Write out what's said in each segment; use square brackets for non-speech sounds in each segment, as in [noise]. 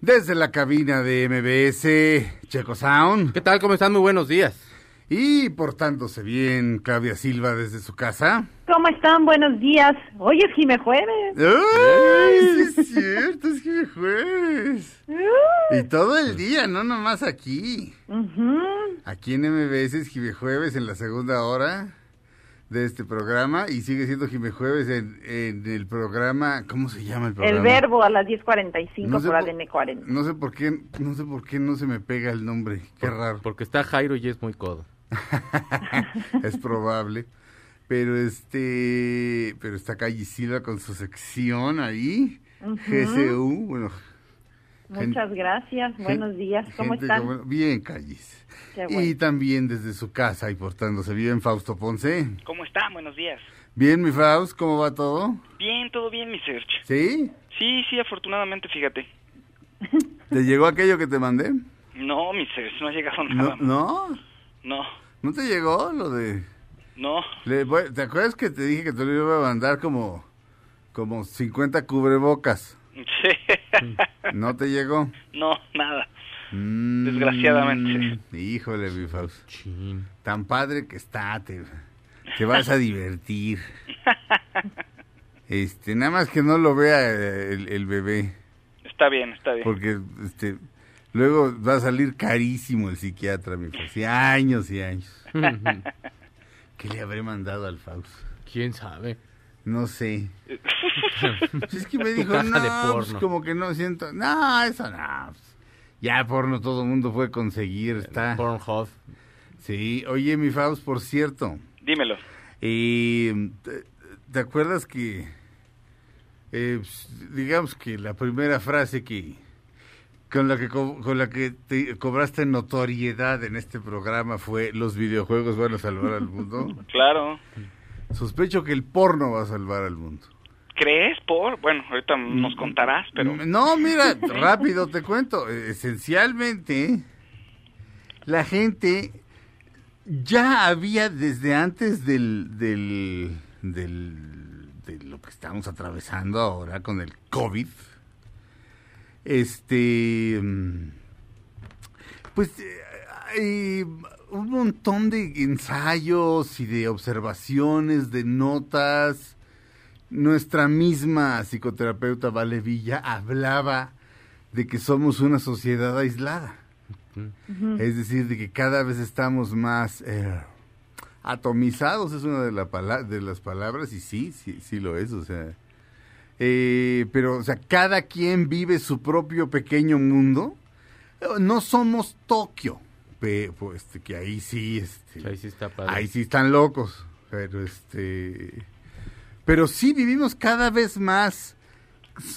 desde la cabina de MBS Checo Sound. ¿Qué tal? ¿Cómo están? Muy buenos días. Y portándose bien, Claudia Silva desde su casa. ¿Cómo están? Buenos días. Hoy es Jime Jueves. ¡Ay, sí es [laughs] cierto! Es Jime Jueves. Y todo el día, no nomás aquí. Aquí en MBS es Jime Jueves en la segunda hora de este programa y sigue siendo Jime Jueves en, en el programa, ¿cómo se llama el programa? El verbo a las 10.45 No sé por por- ADN 40. No sé por qué, no sé por qué no se me pega el nombre, qué raro. Porque está Jairo y es muy codo. [laughs] es probable. Pero este, pero está Calle Silva con su sección ahí, GCU, bueno. Muchas gracias. Buenos días. ¿Cómo gente están? como- bien, Calles. Qué Y bueno. también desde su casa y portándose bien, Fausto Ponce. ¿Cómo están? Buenos días. Bien, mi Faust, ¿cómo va todo? Bien, todo bien, mi Serge. ¿Sí? Sí, sí, afortunadamente, fíjate. [laughs] ¿Te llegó aquello que te mandé? No, mi Serge, no ha llegado nada. no, No, no te llegó lo de... no. le voy- ¿Te acuerdas que te dije que te lo iba a mandar como, como 50 cubrebocas? [laughs] Sí. ¿No te llegó? no, nada. Mm, Desgraciadamente. Híjole, mi Faust. Chin. Tan padre que está, te, te vas a divertir. Este, nada más que no lo vea eh, el, el bebé, Está bien, está bien. porque este, luego va a salir carísimo el psiquiatra, mi Faust. Y años y años. [laughs] ¿Qué le habré mandado al Faust? ¿Quién sabe? No sé. [laughs] Pues es que me dijo, caja no, de pues porno". como que no siento, no, eso no. Ya porno todo el mundo puede conseguir, está. Pornhub. Sí, oye, mi Faust, por cierto, Dímelo. eh, ¿te, te acuerdas que, eh, pues, digamos que la primera frase que con la que co- con la que te cobraste notoriedad en este programa fue los videojuegos van a salvar al mundo? [laughs] Claro. Sospecho que el porno va a salvar al mundo. ¿Crees por? Bueno, ahorita nos contarás, pero... No, mira, [laughs] rápido te cuento. Esencialmente, la gente ya había desde antes del, del, del- de lo que estamos atravesando ahora con el COVID, este, mm, pues eh, hay un montón de ensayos y de observaciones, de notas. Nuestra misma psicoterapeuta Vale Villa hablaba de que somos una sociedad aislada. Es decir, de que cada vez estamos más eh, atomizados, es una de, la de las palabras, y sí, sí, sí lo es, o sea. Eh, pero, o sea, cada quien vive su propio pequeño mundo. No somos Tokio, pe- pues, que ahí sí, este, Ahí sí está padre. Ahí sí están locos, pero este... Pero sí vivimos cada vez más,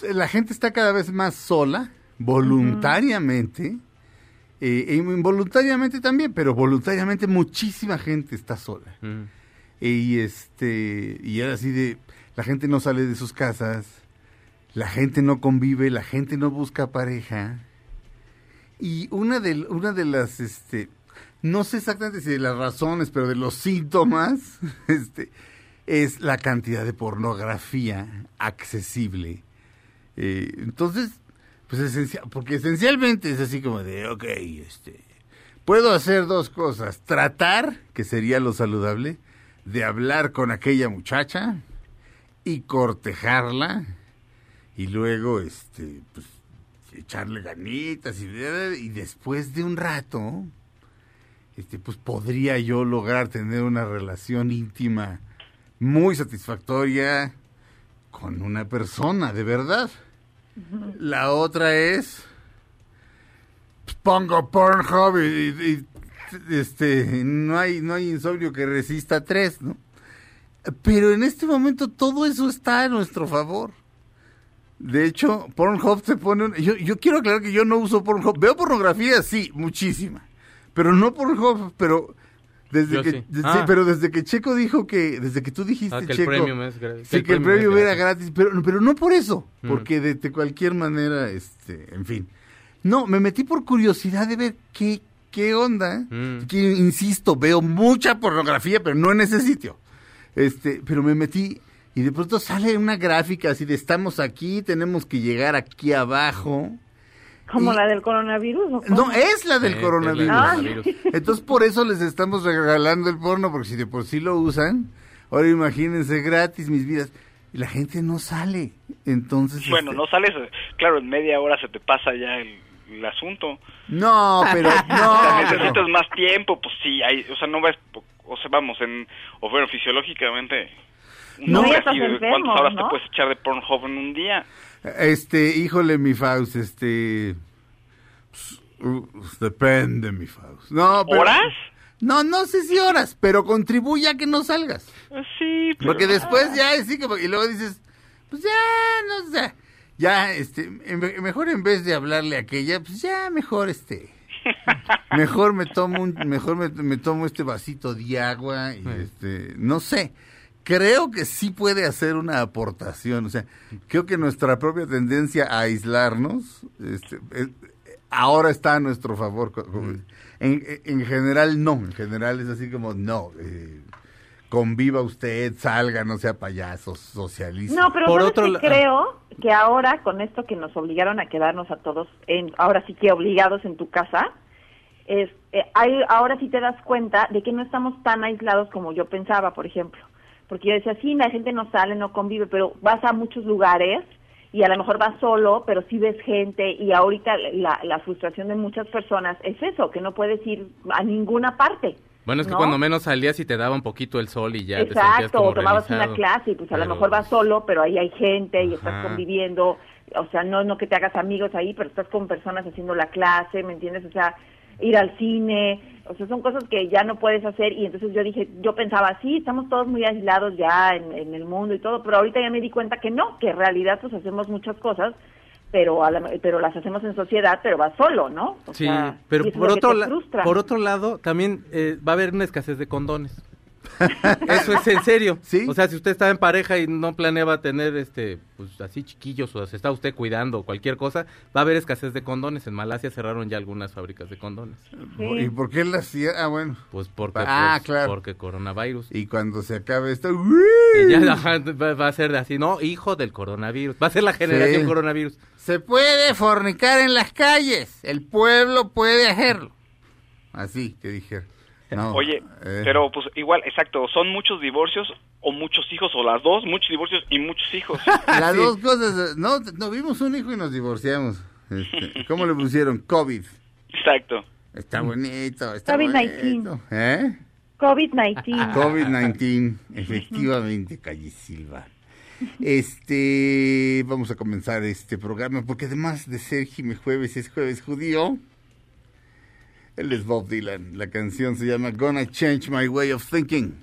la gente está cada vez más sola, voluntariamente, eh, e involuntariamente también, pero voluntariamente muchísima gente está sola. Y este, y era así de, la gente no sale de sus casas, la gente no convive, la gente no busca pareja. Y una de, una de las, este, no sé exactamente si de las razones, pero de los síntomas, [laughs] este, es la cantidad de pornografía accesible. Eh, entonces, pues porque esencialmente es así como de, ok, este, puedo hacer dos cosas, tratar, que sería lo saludable, de hablar con aquella muchacha y cortejarla y luego, este, pues, echarle ganitas y, y después de un rato, este, pues podría yo lograr tener una relación íntima muy satisfactoria con una persona, de verdad. La otra es pues, pongo Pornhub y, y- y, este no hay no hay insomnio que resista tres, ¿no? Pero en este momento todo eso está a nuestro favor. De hecho, Pornhub se pone... un- yo, yo quiero aclarar que yo no uso Pornhub. Veo pornografía, sí, muchísima. Pero no Pornhub, pero... Desde Yo que, sí. sí, Ah. pero desde que Checo dijo que... Desde que tú dijiste, Ah, que el Checo... premium es gra- Sí, que el premio era gratis, pero, pero no por eso. Mm. Porque de, de cualquier manera, este, en fin. No, me metí por curiosidad de ver qué, qué onda. Mm. Que, insisto, veo mucha pornografía, pero no en ese sitio. Este, pero me metí y de pronto sale una gráfica así de estamos aquí, tenemos que llegar aquí abajo. ¿Como Y- la del coronavirus? o? No, es la del Sí, coronavirus. la del. Entonces por eso les estamos regalando el porno, porque si de por sí lo usan, ahora imagínense gratis mis vidas. Y la gente no sale. Entonces. Bueno, este, no sales, claro, en media hora se te pasa ya el, el asunto. No, pero. [laughs] O sea, No, necesitas pero- más tiempo, pues sí, hay, o sea, no vas, o sea, vamos, en, o bueno, fisiológicamente, No, ¿de enfermo, ¿cuántas horas ¿no? te puedes echar de Pornhub en un día? Este, híjole, mi Faust, este. pues, uh, depende, mi Faust. No, pero- ¿Horas? No, no sé si horas, pero contribuye a que no salgas. Eh, Sí, pero... Porque después ya es así como, y luego dices, pues ya, no sé, ya, este, mejor en vez de hablarle a aquella, pues ya, mejor este, [laughs] mejor me tomo un, mejor me, me tomo este vasito de agua y este, no sé, creo que sí puede hacer una aportación, o sea, creo que nuestra propia tendencia a aislarnos, este, es- ahora está a nuestro favor. En, en general no, en general es así como no. eh, conviva usted, salga, no sea payaso, socialice. No, pero Por ¿sabes otro qué la- creo que ahora con esto que nos obligaron a quedarnos a todos, en, ahora sí que obligados en tu casa, es, eh, hay, ahora sí te das cuenta de que no estamos tan aislados como yo pensaba, por ejemplo. Porque yo decía, sí, la gente no sale, no convive, pero vas a muchos lugares y a lo mejor vas solo, pero sí ves gente y ahorita la, la frustración de muchas personas es eso, que no puedes ir a ninguna parte. Bueno, es que ¿no? cuando menos salías y te daba un poquito el sol y ya te sentías Exacto, como o tomabas realizado. una clase y pues a lo mejor vas solo, pero ahí hay gente y estás conviviendo, o sea, no no que te hagas amigos ahí, pero estás con personas haciendo la clase, ¿me entiendes? O sea, ir al cine, o sea, son cosas que ya no puedes hacer y entonces yo dije, yo pensaba, sí, estamos todos muy aislados ya en, en el mundo y todo, pero ahorita ya me di cuenta que no, que en realidad pues hacemos muchas cosas, pero a la- pero las hacemos en sociedad, pero vas solo, ¿no? O Sí, sea, pero por otro, la- por otro lado, también eh, va a haber una escasez de condones. [laughs] Eso es en serio. Sí. O sea, si usted está en pareja y no planeaba tener este, pues así chiquillos o se está usted cuidando o cualquier cosa, va a haber escasez de condones. En Malasia cerraron ya algunas fábricas de condones. Sí. ¿Y por qué la hacía? Ah, bueno. Pues porque, Ah, pues, claro. porque coronavirus. Y cuando se acabe esto, Y ya [laughs] va, a ser así, no, hijo del coronavirus. Va a ser la generación Sí. coronavirus. se puede fornicar en las calles. El pueblo puede hacerlo. Así que dije. No, Oye, eh, pero pues igual, exacto, son muchos divorcios o muchos hijos o las dos, muchos divorcios y muchos hijos. [laughs] Las Sí. dos cosas. No, no, vimos un hijo y nos divorciamos. Este, ¿Cómo le pusieron? COVID. Exacto. Está bonito, está COVID-19. bonito. ¿Eh? COVID-19. [laughs] COVID-19, efectivamente, Calle Silva. Este, vamos a comenzar este programa porque además de ser Jime Jueves es Jueves Judío. Él es Bob Dylan. La canción se llama Gonna Change My Way of Thinking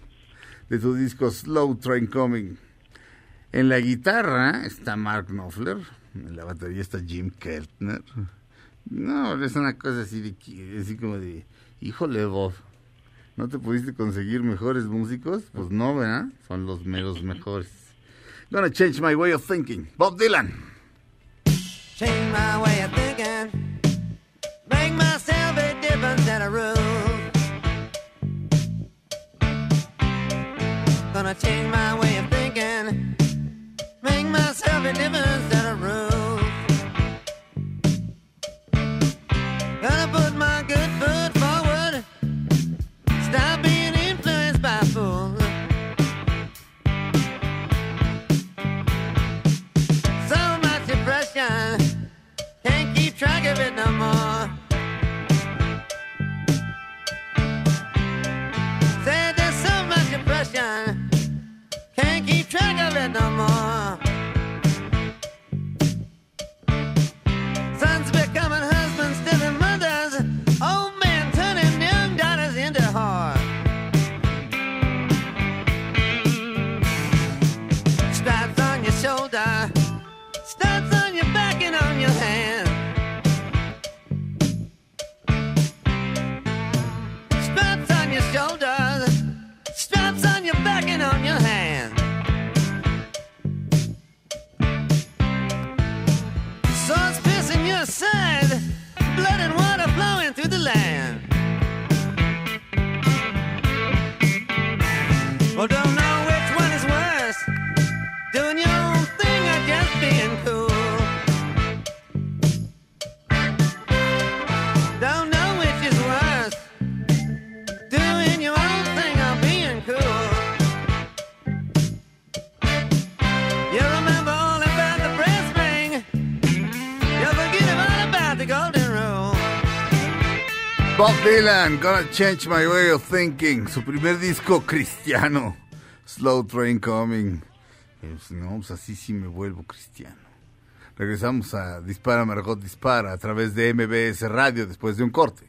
de su disco Slow Train Coming. En la guitarra está Mark Knopfler, en la batería está Jim Keltner. No, es una cosa así de así como de, híjole Bob, ¿no te pudiste conseguir mejores músicos? Pues no, ¿verdad? Son los meros [laughs] mejores. Gonna change my way of thinking. Bob Dylan. Change my way of thinking. Rule. Gonna change my way of thinking. Make myself a difference anymore. Dylan, Gonna Change My Way of Thinking, su primer disco cristiano, Slow Train Coming. Pues, no, pues así sí me vuelvo cristiano. Regresamos a Dispara Margot Dispara a través de MBS Radio después de un corte.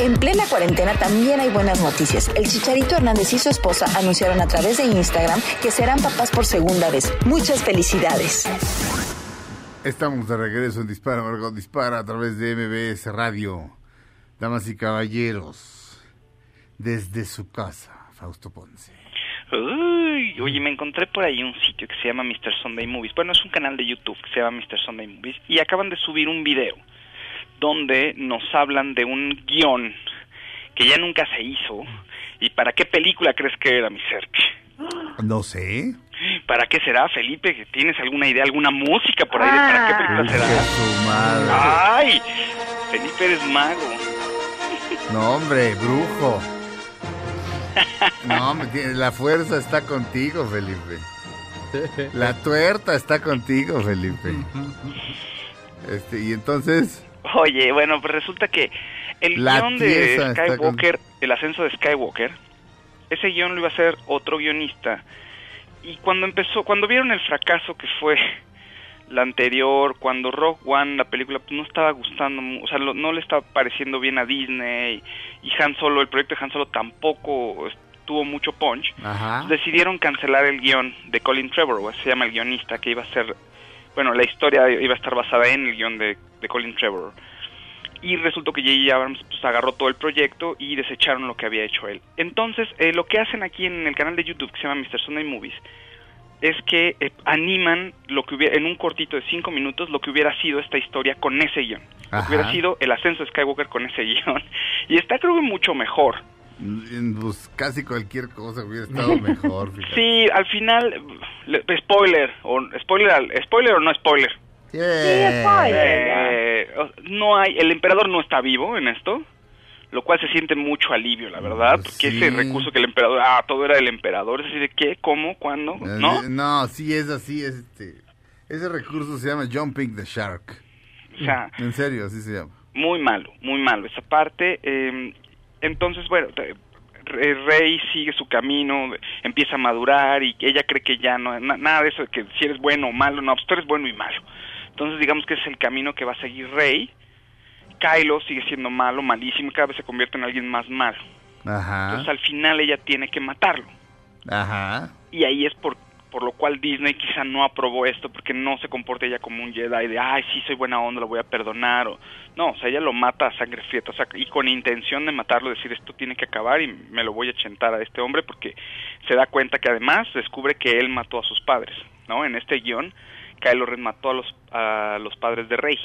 En plena cuarentena también hay buenas noticias. El Chicharito Hernández y su esposa anunciaron a través de Instagram que serán papás por segunda vez. Muchas felicidades. Estamos de regreso en Dispara Margot Dispara a través de MBS Radio. Damas y caballeros, desde su casa, Fausto Ponce. Uy, oye, me encontré por ahí un sitio que se llama Mr. Sunday Movies. Bueno, es un canal de YouTube que se llama Mr. Sunday Movies y acaban de subir un video donde nos hablan de un guion que ya nunca se hizo. ¿Y para qué película crees que era, mi Sergio? No sé. ¿Para qué será, Felipe? ¿Tienes alguna idea, alguna música por ahí de para qué película Ay, será? madre. ¡Ay! Felipe, eres mago. No, hombre, brujo. No, hombre, la fuerza está contigo, Felipe. La tuerta está contigo, Felipe. Este, y entonces, Oye, bueno, pues resulta que el La guion de Skywalker, el ascenso de Skywalker, ese guion lo iba a hacer otro guionista. Y cuando empezó, cuando vieron el fracaso que fue [laughs] la anterior, cuando Rock One, la película, pues no estaba gustando, o sea, lo- no le estaba pareciendo bien a Disney, y Han Solo, el proyecto de Han Solo tampoco tuvo mucho punch, ajá. decidieron cancelar el guion de Colin Trevorrow, se llama el guionista, que iba a ser, bueno, la historia iba a estar basada en el guion de, de Colin Trevorrow. Y resultó que J.J. Abrams pues, agarró todo el proyecto y desecharon lo que había hecho él. Entonces, eh, lo que hacen aquí en el canal de YouTube que se llama Mr. Sunday Movies es que eh, animan lo que hubiera, en un cortito de cinco minutos lo que hubiera sido esta historia con ese guion. Lo que hubiera sido el ascenso de Skywalker con ese [laughs] guion. Y está creo que mucho mejor. Pues casi cualquier cosa hubiera [laughs] estado mejor. fíjate. Sí, al final, le- spoiler, o spoiler, spoiler o no spoiler. Yeah. Eh, o- no hay, el emperador no está vivo en esto, lo cual se siente mucho alivio, la verdad, Pues porque sí. ese recurso que el emperador, ah, todo era el emperador, es decir, ¿de qué, cómo, cuándo? ¿No? Eh, No, sí es así, es este. Ese recurso se llama Jumping the Shark. O sea, En serio, así se llama. muy malo, muy malo esa parte. eh, entonces, bueno, Re- Rey sigue su camino, empieza a madurar y ella cree que ya no, na- nada de eso que si eres bueno o malo, no, pues tú eres bueno y malo. Entonces, digamos que ese es el camino que va a seguir Rey. Kylo sigue siendo malo, malísimo, y cada vez se convierte en alguien más malo. Ajá. Entonces, al final ella tiene que matarlo. Ajá. Y ahí es por, por lo cual Disney quizá no aprobó esto, porque no se comporta ella como un Jedi de, ay, sí, soy buena onda, lo voy a perdonar. O, no, o sea, ella lo mata a sangre fría, o sea, y con intención de matarlo, decir, esto tiene que acabar y me lo voy a chentar a este hombre, porque se da cuenta que además descubre que él mató a sus padres, ¿no? En este guion, Kylo Ren mató a los, a los padres de Rey.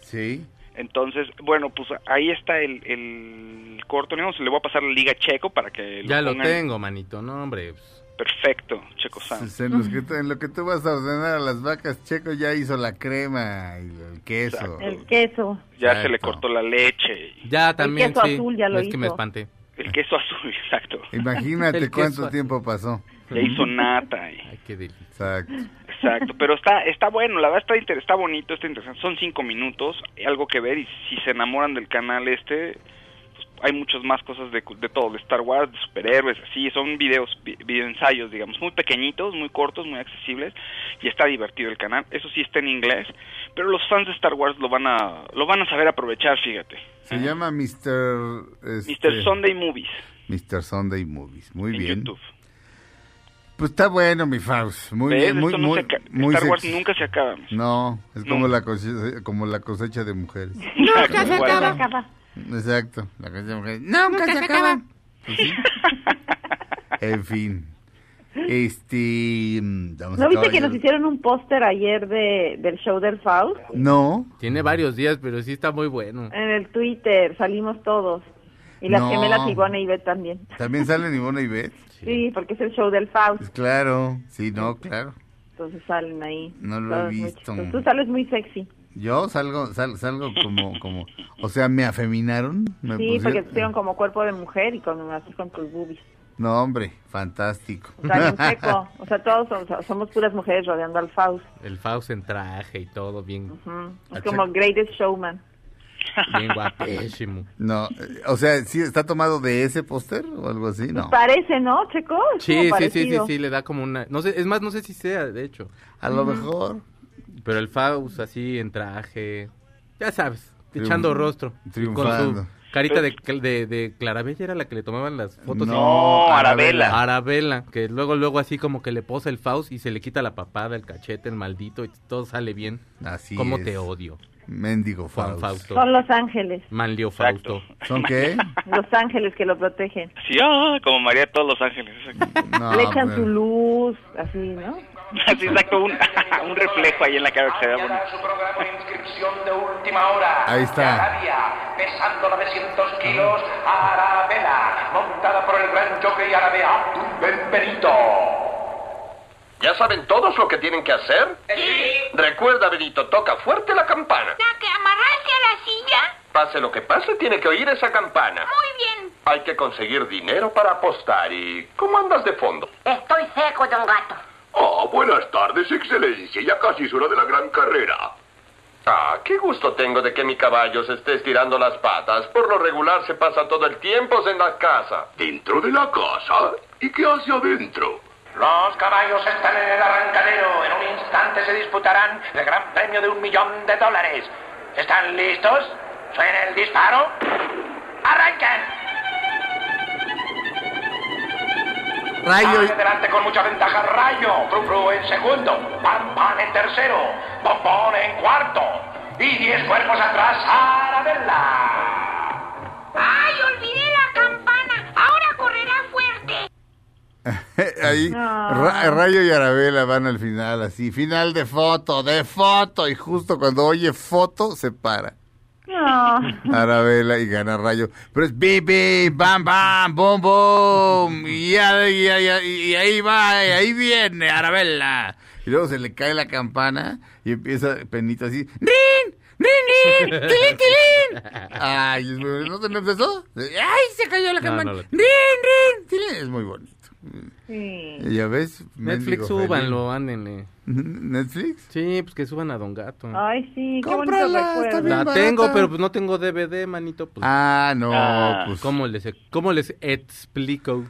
Sí. Entonces, bueno, pues ahí está el, el corto, ¿no? Se le voy a pasar la liga Checo para que Ya lo tengo, manito, no, hombre. pues, Perfecto, Checo San. Pues en, los que en lo que tú vas a ordenar a las vacas, Checo ya hizo la crema y el queso. Exacto. El queso. Ya se le cortó la leche. Ya también, queso sí. azul ya lo no es que me hizo. espante. El queso azul, [laughs] exacto. Imagínate El cuánto queso. tiempo pasó. Ya hizo nata. y- Ay, qué delicia. Exacto. Exacto, pero está está bueno, la verdad está, inter- está bonito, está interesante. Son cinco minutos, algo que ver y si se enamoran del canal este, hay muchas más cosas de, de todo, de Star Wars, de superhéroes, así, son videos, vi- videoensayos, digamos, muy pequeñitos, muy cortos, muy accesibles, y está divertido el canal. Eso sí está en inglés, pero los fans de Star Wars lo van a, lo van a saber aprovechar, fíjate. Se llama Mr. este, Mr. Sunday Movies Mr. Sunday Movies. Muy en bien. YouTube. Pues está bueno, mi Faust. Muy ¿Ves? bien, muy, no muy, muy Star Wars nunca se acaba. No, es como la, cosecha, como la cosecha de mujeres. Nunca [laughs] se acaba. Exacto, la cosecha de mujeres. Nunca, se acaba. Pues sí. en fin. Este. mm, vamos ¿No a viste que nos hicieron un póster ayer de, del show del Faust? No. Tiene varios días, pero sí está muy bueno. En el Twitter salimos todos. Y las No. gemelas Ivonne y Ivette también. También salen Ivonne y Beth. [laughs] Sí, porque es el show del Faust. Pues claro, sí, no, claro. Entonces salen ahí. No lo he visto. Tú sales muy sexy. Yo salgo, sal- salgo como, como, o sea, me afeminaron. Me Sí, porque pusieron- te pusieron como cuerpo de mujer y con así con tus boobies. No, hombre, fantástico. O sea, bien seco. [laughs] O sea, todos somos, somos puras mujeres rodeando al Faust. El Faust en traje y todo bien, Ujú. Es Al como. Greatest Showman. bien [laughs] guapísimo. No, o sea, ¿sí está tomado de ese póster o algo así? No. Parece, ¿no, Checo? Es Sí, sí, sí, sí, sí, le da como una... No sé, es más, no sé si sea, de hecho. A lo mejor. Pero el Faust así en traje, ya sabes, Triunf- echando rostro. triunfando. Con su carita de, de, de Clarabella era la que le tomaban las fotos. No, Arabella. Arabella, que luego, luego así como que le posa el Faust y se le quita la papada, el cachete, el maldito y todo sale bien. Así ¿Cómo es. te odio, Mendigo Faust. Fausto? Son los ángeles. Manlio Exacto. Fausto. ¿Son qué? [laughs] Los ángeles que lo protegen. Sí, ah, como María de todos los ángeles. exacto. No, Le echan pero- su luz, así, ¿no? [laughs] Así, exacto, un, [laughs] un reflejo ahí en la cara que se vea bonito. Ahí está. Pesando 900 kilos, Arabella, montada por el gran jockey árabe Abdul Benito. ¿Ya saben todos lo que tienen que hacer? Sí. Recuerda, Benito, toca fuerte la campana. ¿La que amarraste a la silla? Pase lo que pase, tiene que oír esa campana. Muy bien. Hay que conseguir dinero para apostar y... ¿Cómo andas de fondo? Estoy seco, don Gato. Ah, buenas tardes, excelencia. Ya casi es hora de la gran carrera. Ah, qué gusto tengo de que mi caballo se esté estirando las patas. Por lo regular se pasa todo el tiempo en la casa. ¿Dentro de la casa? ¿Y qué hace adentro? Los caballos están en el arrancadero. En un instante se disputarán el gran premio de un millón de dólares. ¿Están listos? ¿Suena el disparo? ¡Arranquen! Rayo. Adelante con mucha ventaja Rayo. Fru Fru en segundo. Pan Pan en tercero. Bombón en cuarto. Y diez cuerpos atrás, Arabella. ¡Ay, olvidé la campana! Ahora correrá fuerte. [laughs] Ahí, Ra- Rayo y Arabella van al final, así. Final de foto, de foto. Y justo cuando oye foto, se para. No. Arabella y gana Rayo. Pero es bim, bim, bam, bam, bom, bom. Y, ya- y ahí va, y ahí viene Arabella. Y luego se le cae la campana y empieza Penita así. ¡Rin! ¡Rin, rin! ¡Tilín, tilín! Ay, es muy, ¿no te no empezó? ¡Ay, se cayó la No, campana! no lo- ¡Rin, rin! tilín! Es muy bonito. Sí. Y Ya ves, Netflix, súbanlo, ándenle. [laughs] ¿Netflix? Sí, pues que suban a Don Gato. Ay, sí, qué bonito Cómprala, está bien. La barata. tengo, pero pues no tengo DVD, manito. Pues, Ah, no, Ah. pues. ¿cómo, les, ¿Cómo les explico?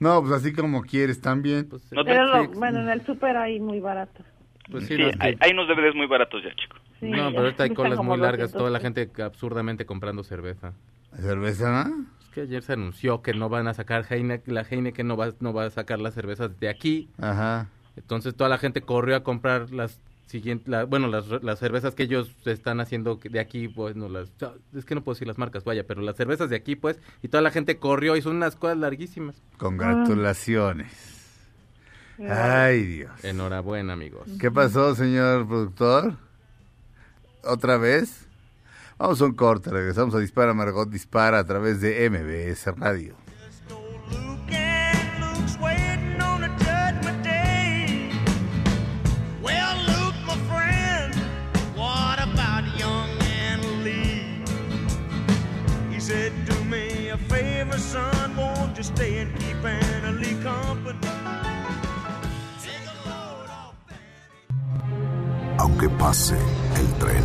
No, pues así como quieres también. Pues, No te- Pero lo- bueno, en el súper hay muy barato. pues sí, que- hay, hay unos DVDs muy baratos ya, chico. Sí, no, pero ahorita hay colas muy largas, 200 toda la gente absurdamente comprando cerveza. ¿Cerveza? Que ayer se anunció que no van a sacar Heineken, la Heineken no va, no va a sacar las cervezas de aquí. Ajá. Entonces toda la gente corrió a comprar las siguientes, la- bueno, las, las cervezas que ellos están haciendo de aquí, pues no las, es que no puedo decir las marcas, vaya, pero las cervezas de aquí, pues, y toda la gente corrió y son unas cosas larguísimas. Congratulaciones. Ay, Dios. Enhorabuena, amigos. ¿Qué pasó, señor productor? ¿Otra vez? Vamos a un corte, regresamos a Dispara Margot Dispara a través de MBS Radio. Luke and Luke's waiting on the judgment day. Well, Luke, my friend, what about young Anna Lee? He said, Do me a favor, son, won't you stay and keep Anna Lee company? Take a load off Aunque pase el tren,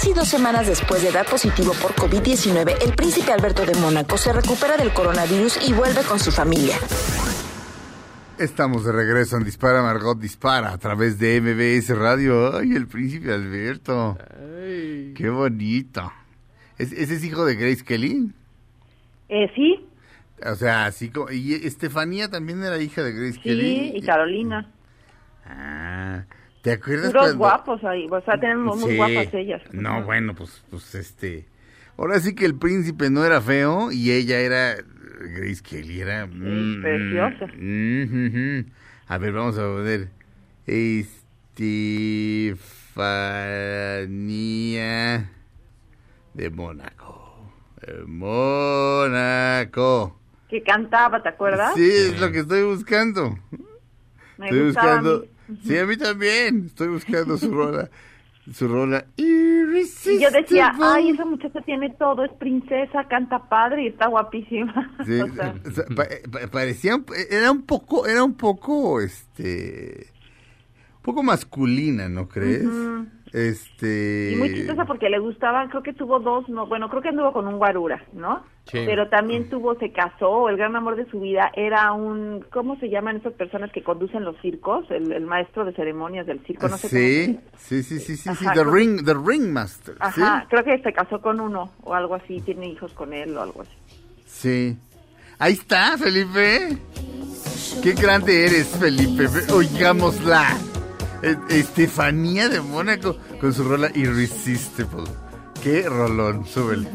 Casi dos semanas después de dar positivo por COVID-19, el príncipe Alberto de Mónaco se recupera del coronavirus y vuelve con su familia. Estamos de regreso en Dispara Margot Dispara a través de MBS Radio. Ay, el príncipe Alberto. Qué bonito. ¿Es- ¿Ese es hijo de Grace Kelly? Eh, sí, O sea, así como... Y Estefanía también era hija de Grace sí, Kelly. y Carolina. Ah, ¿te acuerdas cuando- guapos ahí, o sea, tenemos muy guapas ellas. No, bueno, pues, pues este... Ahora sí que el príncipe no era feo y ella era... Grace Kelly era... mm, preciosa. mm. A ver, vamos a ver. Estefanía de Mónaco. Eh, Mónaco. Que cantaba, ¿te acuerdas? Sí, es lo que estoy buscando. Me estoy a buscando. mí. Sí, a mí también. Estoy buscando su rola. Su rola. Y yo decía, ay, esa muchacha tiene todo, es princesa, canta padre y está guapísima. [laughs] Sí, O sea, pa- parecía era un poco era un poco este poco masculina no crees este y muy chistosa porque le gustaba, creo que tuvo dos, no, bueno, creo que anduvo con un guarura, ¿no? Sí. Pero también tuvo, se casó, el gran amor de su vida era un, ¿cómo se llaman esas personas que conducen los circos? El, el maestro de ceremonias del circo, no sé sí, sí sí sí sí the creo- ring the ringmaster Ajá, creo que se casó con uno o algo así, tiene hijos con él o algo así. sí ahí está Felipe qué grande eres Felipe oigámosla Estefanía de Mónaco con su rola Irresistible. Qué rolón súbele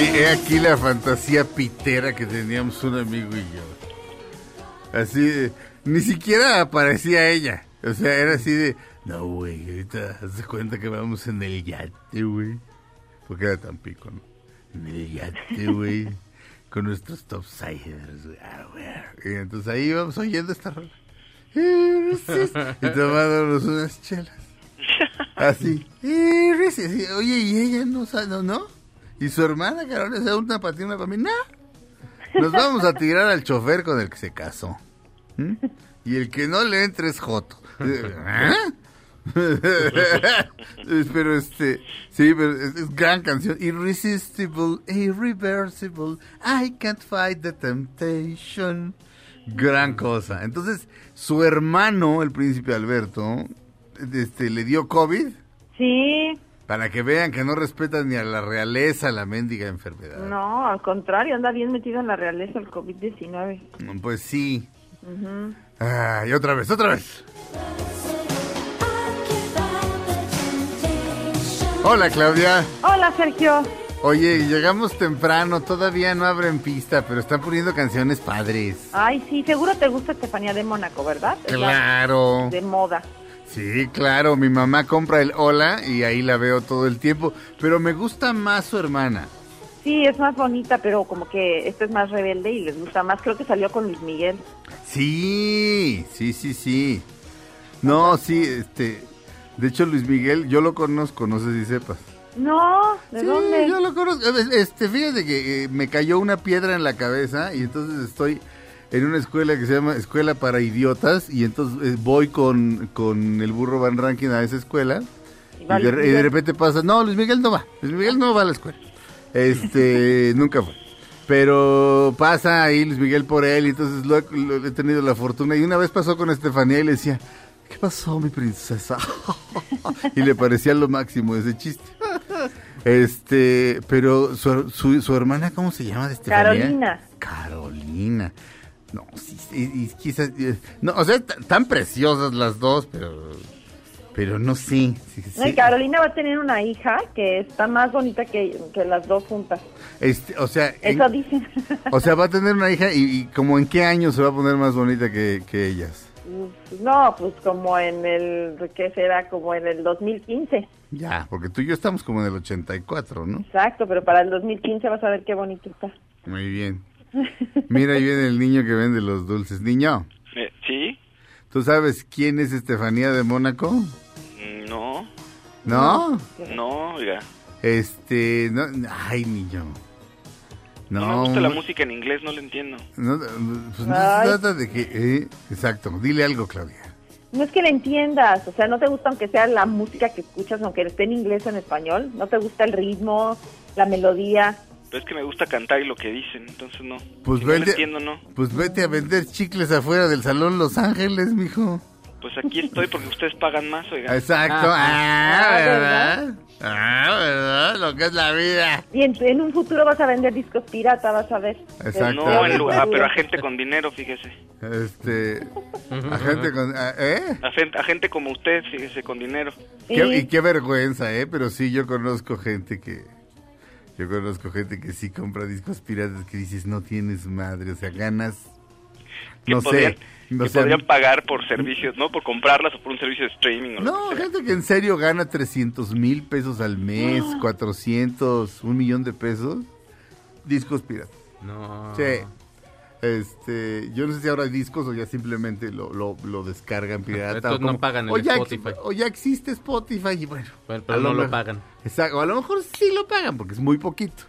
he aquí la fantasía pitera que teníamos un amigo y yo. Así ni siquiera aparecía ella. O sea, era así de, no, güey, ahorita haz cuenta que vamos en el yate, güey. Porque era tan pico, ¿no? En el yate, güey. con nuestros topsiders. Ah, güey. Y entonces ahí íbamos oyendo esta rola. Y tomándonos unas chelas. Así. Y risa, así, Oye, y ella no sabe, no. Y su hermana, ahora se da una para ti, una para mí. No. Nos vamos a tirar al chofer con el que se casó. ¿Mm? Y el que no le entre es Joto. ¿Ah? [laughs] pero este, sí, pero es, es gran canción. Irresistible, irreversible, I can't fight the temptation. Gran cosa. Entonces, su hermano, el príncipe Alberto, este, le dio COVID. Sí, Para que vean que no respetan ni a la realeza la mendiga enfermedad. no, al contrario, anda bien metido en la realeza el COVID-19. Pues sí. Ujú. Ay, otra vez, otra vez. Hola, Claudia. Hola, Sergio. Oye, llegamos temprano, todavía no abren pista, pero están poniendo canciones padres. Ay, sí, seguro te gusta Estefanía de Mónaco, ¿verdad? La Claro. De moda. Sí, claro, mi mamá compra el Hola y ahí la veo todo el tiempo, pero me gusta más su hermana. Sí, es más bonita, pero como que esta es más rebelde y les gusta más. Creo que salió con Luis Miguel. Sí, sí, sí, sí. No, sí, este, de hecho Luis Miguel, yo lo conozco, no sé si sepas. No, ¿de Sí, dónde? yo lo conozco. Este, fíjate que eh, me cayó una piedra en la cabeza y entonces estoy en una escuela que se llama Escuela para Idiotas y entonces eh, voy con, con el burro Van Ranking a esa escuela y de, y repente pasa, no, Luis Miguel no va, Luis Miguel no va a la escuela. Este, [laughs] nunca fue. Pero pasa ahí Luis Miguel por él y entonces lo, he- lo he tenido la fortuna y una vez pasó con Estefanía y le decía, ¿qué pasó mi princesa? [laughs] y le parecía lo máximo ese chiste. Este, pero su, su, su hermana, ¿cómo se llama Estefanía? Carolina. Carolina. No, sí, sí, y quizás, eh, no, o sea, tan preciosas las dos, pero, pero no sé. sí, sí. Carolina va a tener una hija que está más bonita que, que las dos juntas. Este, o sea, en- Eso dicen. [laughs] o sea, va a tener una hija y, y como en qué año se va a poner más bonita que, que ellas. No, pues como en el, ¿qué será? Como en el 2015. Ya, porque tú y yo estamos como en el 84, ¿no? Exacto, pero para el 2015 vas a ver qué bonito está. Muy bien. [laughs] Mira, ahí viene el niño que vende los dulces. Niño, Eh, ¿Sí? ¿tú sabes quién es Estefanía de Mónaco? Mm, No, ¿No? no, oiga. Este, no, ay, niño. No, No, me gusta la música en inglés, no lo entiendo. no, pues no se trata de que, eh, exacto, dile algo, Claudia. No es que le entiendas, o sea, no te gusta aunque sea la música que escuchas, aunque esté en inglés o en español, no te gusta el ritmo, la melodía. Pero es que me gusta cantar y lo que dicen, entonces no. Pues Si no lo vete, entiendo, no. pues vete a vender chicles afuera del Salón Los Ángeles, mijo. Pues aquí estoy porque ustedes pagan más, oiga. Exacto, ah, Ah, ¿verdad? Ah, ¿verdad? Lo que es la vida. Y en, en un futuro vas a vender discos pirata, vas a ver. Exacto. No, en lugar- ah, pero a gente con dinero, fíjese. Este, [laughs] a gente con, ah, ¿eh? A gente, a gente como usted, fíjese, con dinero. Qué- y qué vergüenza, ¿eh? Pero sí, yo conozco gente que... Yo conozco gente que sí compra discos piratas que dices, no tienes madre, o sea, ganas... Que No podrían, sé, no que sé. podrían pagar por servicios, ¿no? Por comprarlas o por un servicio de streaming o lo No, que sea. gente que en serio gana 300 mil pesos al mes, Ah. 400, un millón de pesos, discos piratas. No. Sí. Este, yo no sé si ahora hay discos o ya simplemente lo, lo, lo descargan pirata. Estos o como- no pagan el o ya, Spotify. O ya existe Spotify y bueno. Bueno, a pero no lo mejor- pagan. Exacto, o a lo mejor sí lo pagan porque es muy poquito.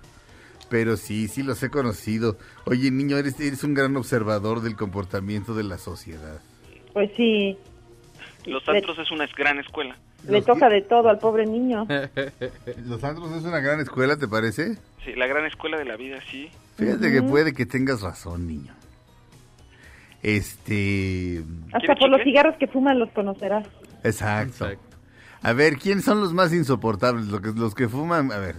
Pero sí, sí los he conocido. Oye, niño, eres, eres un gran observador del comportamiento de la sociedad. Pues sí, Los antros es una gran escuela. le toca de todo al pobre niño. [laughs] ¿Los antros es una gran escuela, te parece? Sí, la gran escuela de la vida, sí. Fíjate que puede que tengas razón, niño. Este... Hasta por los cigarros que fuman los conocerás. Exacto. A ver, ¿quiénes son los más insoportables? Los que, los que fuman, a ver,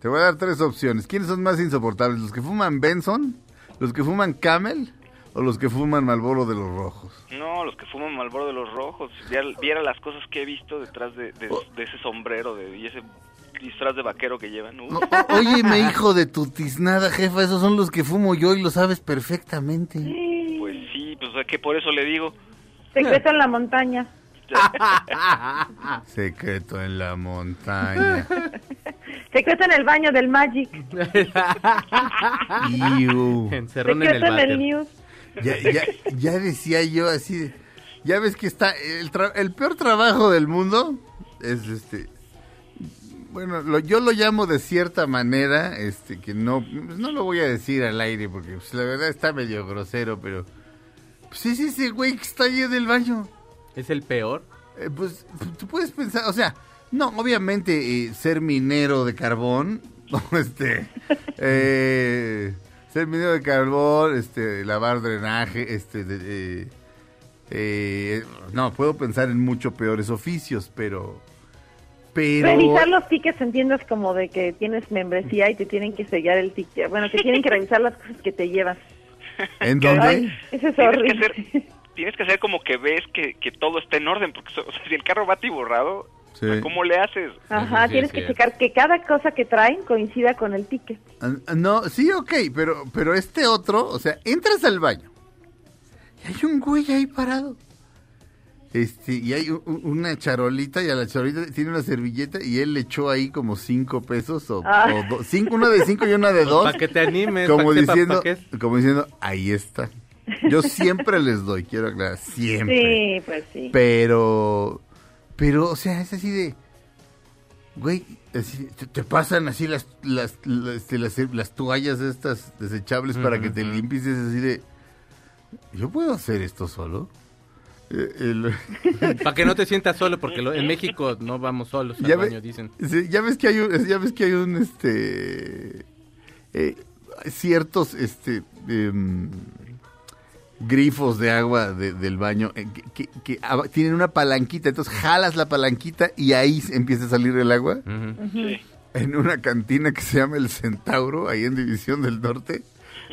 te voy a dar tres opciones. ¿Quiénes son más insoportables? ¿Los que fuman Benson? ¿Los que fuman Camel? ¿O los que fuman Malboro de los Rojos? No, los que fuman Malboro de los Rojos. Viera, viera las cosas que he visto detrás de, de- de ese sombrero de, y ese disfraz de vaquero que llevan. Uh, Óyeme, [laughs] hijo de tu tiznada, jefa, esos son los que fumo yo y lo sabes perfectamente. Pues sí, pues es que por eso le digo. Secreto en la montaña. [laughs] Secreto en la montaña. [laughs] Secreto en el baño del Magic. Iu. Encerrón en el Secreto en el. News. Ya, ya, ya decía yo así, ya ves que está, el, tra- el peor trabajo del mundo es este, bueno, lo- yo lo llamo de cierta manera, este, que no, pues, no lo voy a decir al aire porque pues, la verdad está medio grosero, pero, pues es ese güey que está ahí en el baño. ¿Es el peor? Eh, pues tú puedes pensar, o sea, no, obviamente eh, ser minero de carbón, [laughs] este, eh, ser minero de carbón, este, lavar drenaje, este, de- de- eh, no, puedo pensar en mucho peores oficios, pero, pero, Revisar los tickets entiendes como de que tienes membresía y te tienen que sellar el ticket. Bueno, te tienen que revisar las cosas que te llevas. [laughs] ¿en dónde? Ay, eso es Tienes que horrible. hacer, tienes que hacer como que ves que, que todo está en orden, porque [laughs] o sea, si el carro va atiborrado, Sí. ¿cómo le haces? Ajá, Sí, tienes sí, que sí. checar que cada cosa que traen coincida con el ticket. Ah, No, sí, ok, pero, pero este otro, o sea, entras al baño y hay un güey ahí parado. Este, y hay una charolita y a la charolita tiene una servilleta y él le echó ahí como cinco pesos o, Ah. o do- cinco, una de cinco y una de [laughs] dos. Para que te animes, como para que sepas diciendo, como diciendo, ahí está. Yo siempre les doy, quiero aclarar, siempre. Sí, pues sí. Pero, pero, o sea, es así de, güey, así, te, te pasan así las, las, las, este, las, las toallas estas desechables para que te limpies, es así de, ¿yo puedo hacer esto solo? Eh, el- [laughs] Para que no te sientas solo, porque lo- en México no vamos solos al ya, ve- baño, dicen. sí, ya ves que hay un, ya ves que hay un, este, eh, ciertos, este, em, grifos de agua de- del baño eh, que, que- que aba- tienen una palanquita, entonces jalas la palanquita y ahí empieza a salir el agua. Sí. en una cantina que se llama El Centauro, ahí en División del Norte,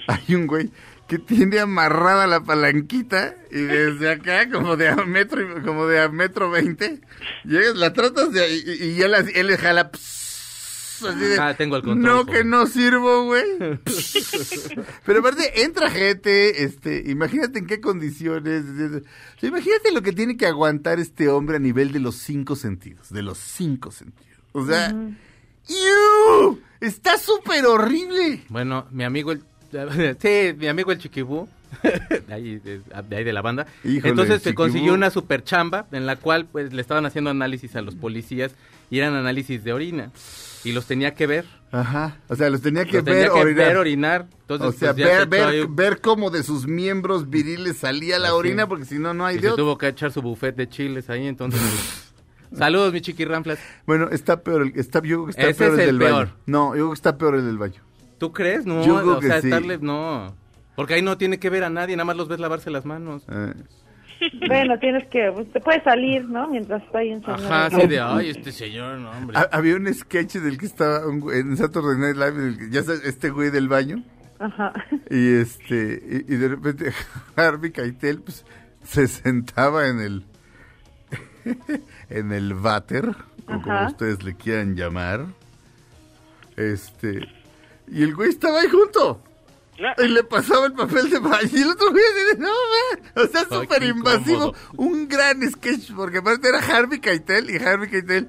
hay un güey que tiene amarrada la palanquita y desde acá, como de a metro, como de a metro veinte, llegas, la tratas de ahí y, y él, él le jala. pss, así de, Ah, tengo el control, No, joven. que no sirvo, güey. [laughs] Pero aparte, entra gente, este, imagínate en qué condiciones. Imagínate lo que tiene que aguantar este hombre a nivel de los cinco sentidos, de los cinco sentidos. O sea, ¡iu! está súper horrible. Bueno, mi amigo el... [laughs] Sí, mi amigo el Chiquibú, [laughs] de ahí de, de ahí de la banda. Híjole, Entonces se consiguió una super chamba en la cual pues le estaban haciendo análisis a los policías y eran análisis de orina y los tenía que ver. Ajá, o sea, los tenía que Los tenía ver que orinar. ver orinar. Entonces, o sea, pues, ver, ver, ahí- ver cómo de sus miembros viriles salía la Así. orina, porque si no, no hay y de se otro. tuvo que echar su buffet de chiles ahí, entonces... [laughs] Saludos, mi chiquirranflas. Bueno, está peor, el, está, yo creo que está Ese peor es el el del peor. baño. No, yo creo que está peor el del baño. ¿Tú crees? No, Yo creo o que sea, sí. estarle... No, porque ahí no tiene que ver a nadie, nada más los ves lavarse las manos. Eh, Bueno, tienes que, pues, te puedes salir, ¿no? Mientras está ahí enseñando. Ajá, así de, ay, este señor, no, hombre. ha- había un sketch del que estaba un güey- en Saturday Night Live, en el que- ya sabes, este güey del baño, Ajá. y este, y, y de repente [laughs] Harvey Keitel, pues, se sentaba en el, [laughs] en el váter, o como Ajá. ustedes le quieran llamar, este, y el güey estaba ahí junto. Y le pasaba el papel de baño y el otro güey de, no, man". o sea, súper invasivo. Un gran sketch, porque aparte era Harvey Keitel y Harvey Keitel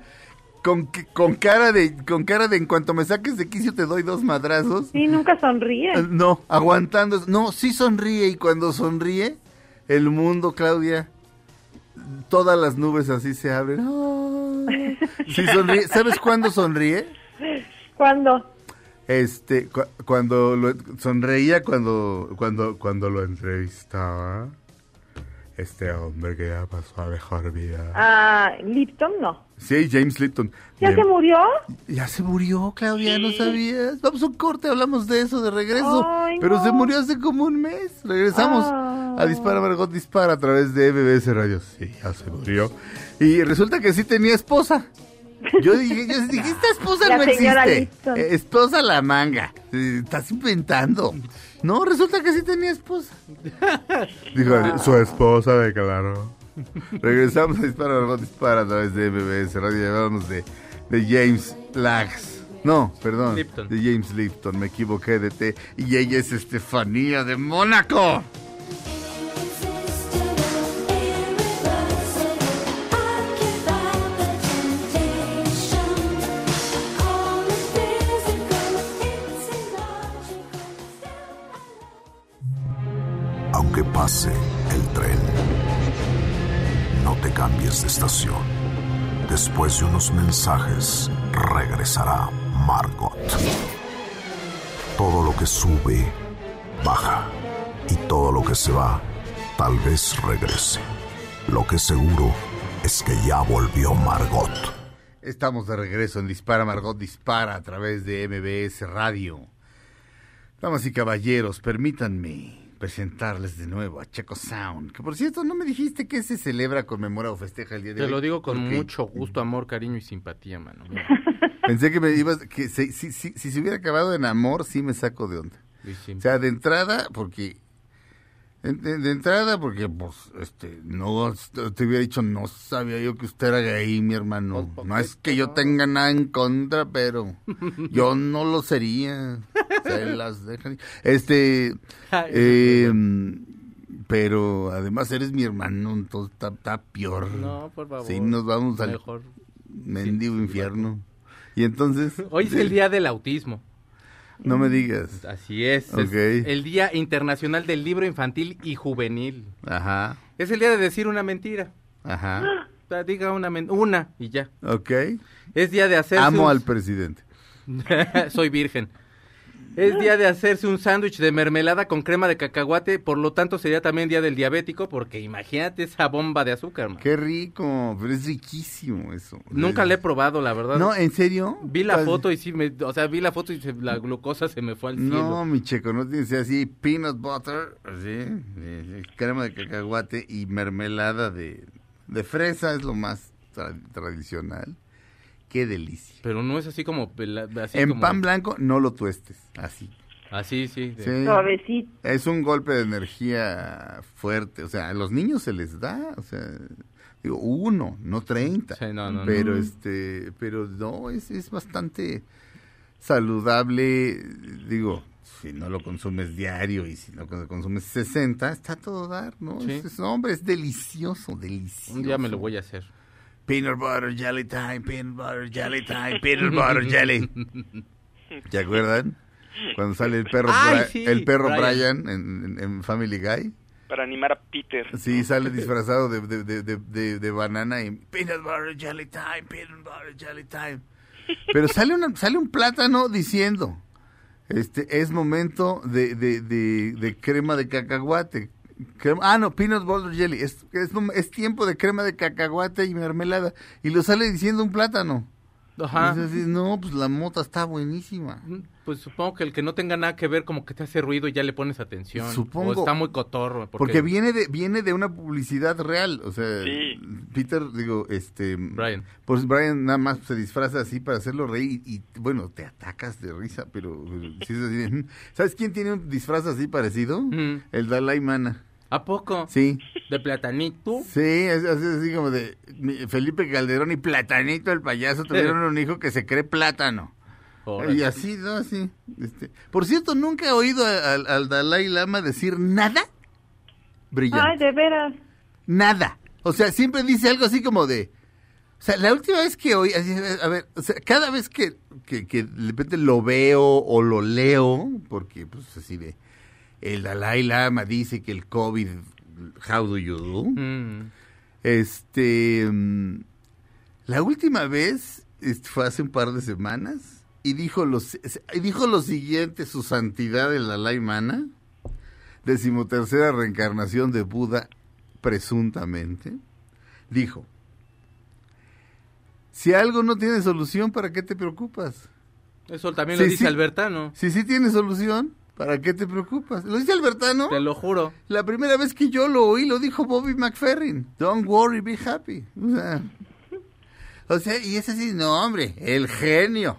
con, que- con cara de, con cara de en cuanto me saques de quicio te doy dos madrazos. Sí, nunca sonríe. Eh, No, aguantando. No, sí sonríe y cuando sonríe, el mundo, Claudia, todas las nubes así se abren. Ah. [laughs] Sí sonríe. ¿Sabes cuándo sonríe? ¿Cuándo? Este, cu- cuando lo, sonreía cuando, cuando, cuando lo entrevistaba. Este hombre que ya pasó a mejor vida. Ah, Lipton no. Sí, James Lipton. ¿Ya se murió? Ya se murió, Claudia, ¿no sabías? Vamos a un corte, hablamos de eso de regreso. Ay, Pero no. se murió hace como un mes. Regresamos Ah. a Dispara Margot Dispara a través de MBS Radio. Sí, ya se murió. Y resulta que sí tenía esposa. Yo dije, yo dije esta [laughs] esposa La no existe. Eh, esposa la manga. Eh, Estás inventando. No, resulta que sí tenía esposa. [laughs] Dijo, su esposa declaró. [laughs] Regresamos a Dispara Margot Dispara a través de MBS Radio. Llevábamos de, de James Lax. No, perdón. Lipton. De James Lipton. Me equivoqué de té. Y ella es Estefanía de Mónaco. El tren, no te cambies de estación. Después de unos mensajes, regresará Margot. Todo lo que sube, baja. Y todo lo que se va, tal vez regrese. Lo que seguro es que ya volvió Margot. Estamos de regreso en Dispara Margot Dispara a través de MBS Radio. Damas y caballeros, permítanme presentarles de nuevo a Checo Sound. Que por cierto, no me dijiste que se celebra, conmemora o festeja el día de Te hoy. lo digo con mucho gusto, amor, cariño y simpatía, mano. [laughs] Pensé que me ibas. que se- si, si- si se hubiera acabado en amor, sí me saco de onda. O sea, de entrada, porque. De, entrada, porque, pues, este, no, te hubiera dicho, no sabía yo que usted era gay, mi hermano. No es que yo tenga nada en contra, pero [laughs] yo no lo sería. Se las dejan. Este, [laughs] eh, pero además eres mi hermano, entonces está, está peor. No, por favor. Sí, nos vamos al Mejor. mendigo infierno. Y entonces, [laughs] Hoy es el día del autismo. No me digas. Así es. el Día Internacional del Libro Infantil y Juvenil. Ajá, Es el día de decir una mentira. ajá. Diga una una y ya. Ok. Es día de hacerse Amo al presidente. [laughs] Soy virgen. Es día de hacerse un sándwich de mermelada con crema de cacahuate, por lo tanto sería también día del diabético, porque imagínate esa bomba de azúcar. man. Qué rico, pero es riquísimo eso. Nunca le he probado, la verdad. No, ¿en serio? Vi la ¿Cuál? foto y sí, me, o sea, vi la foto y se- la glucosa se me fue al No, cielo. mi checo, no tiene que ser así, peanut butter, así, sí, sí, crema de cacahuate y mermelada de, de fresa es lo más tra- tradicional. Qué delicia. Pero no es así como... así en como- pan blanco no lo tuestes, así. Así, sí. de- Sí. Es un golpe de energía fuerte, o sea, a los niños se les da, o sea, digo, uno, no treinta. Sí, no, no, pero no. este, pero no, es, es bastante saludable, digo, si no lo consumes diario y si no lo consumes 60, está todo dar, ¿no? Sí. Es, es- hombre, es delicioso, delicioso. Un día me lo voy a hacer. Peanut butter jelly time, peanut butter jelly time, peanut butter jelly. ¿Se acuerdan? Cuando sale el perro, Ay, sí, el perro Brian. Brian, en, en- en Family Guy. Para animar a Peter. Sí, sale disfrazado de, de, de, de, de- de banana y peanut butter jelly time, peanut butter jelly time. Pero sale, una, sale un plátano diciendo, este es momento de, de, de, de crema de cacahuate. Crema- ah, no, peanut butter jelly. Es, es, mom- es tiempo de crema de cacahuate y mermelada. Y lo sale diciendo un plátano. Ajá. Es así, no, pues la mota está buenísima. Pues supongo que el que no tenga nada que ver como que te hace ruido y ya le pones atención. Supongo. O está muy cotorro. Porque, Porque, viene de viene de una publicidad real, o sea, Sí. Peter, digo, este Brian. Pues Brian nada más se disfraza así para hacerlo reír y, y, bueno, te atacas de risa, pero sí es así "Mm". ¿sabes quién tiene un disfraz así parecido? El Dalai Mana. ¿A poco? Sí. ¿De platanito? Sí, es así, así como de Felipe Calderón y Platanito el payaso tuvieron un hijo que se cree plátano. Y así, ¿no? Así. Este. Por cierto, nunca he oído al Dalai Lama decir nada brillante. Ay, de veras. Nada. O sea, siempre dice algo así como de... O sea, la última vez que oí... así, a ver, o sea, cada vez que, que, que de repente lo veo o lo leo, porque pues así de... El Dalai Lama dice que el COVID... How do you do? Mm. Este... mm, La última vez fue hace un par de semanas y dijo, los, dijo lo siguiente, su santidad el Dalai Mana, decimotercera reencarnación de Buda, presuntamente, dijo, si algo no tiene solución, ¿para qué te preocupas? Eso también lo dice sí. Albertano. Si sí tiene solución, ¿para qué te preocupas? ¿Lo dice Albertano? Te lo juro. La primera vez que yo lo oí lo dijo Bobby McFerrin. Don't worry, be happy. O sea, o sea, y es así, no, hombre, el genio.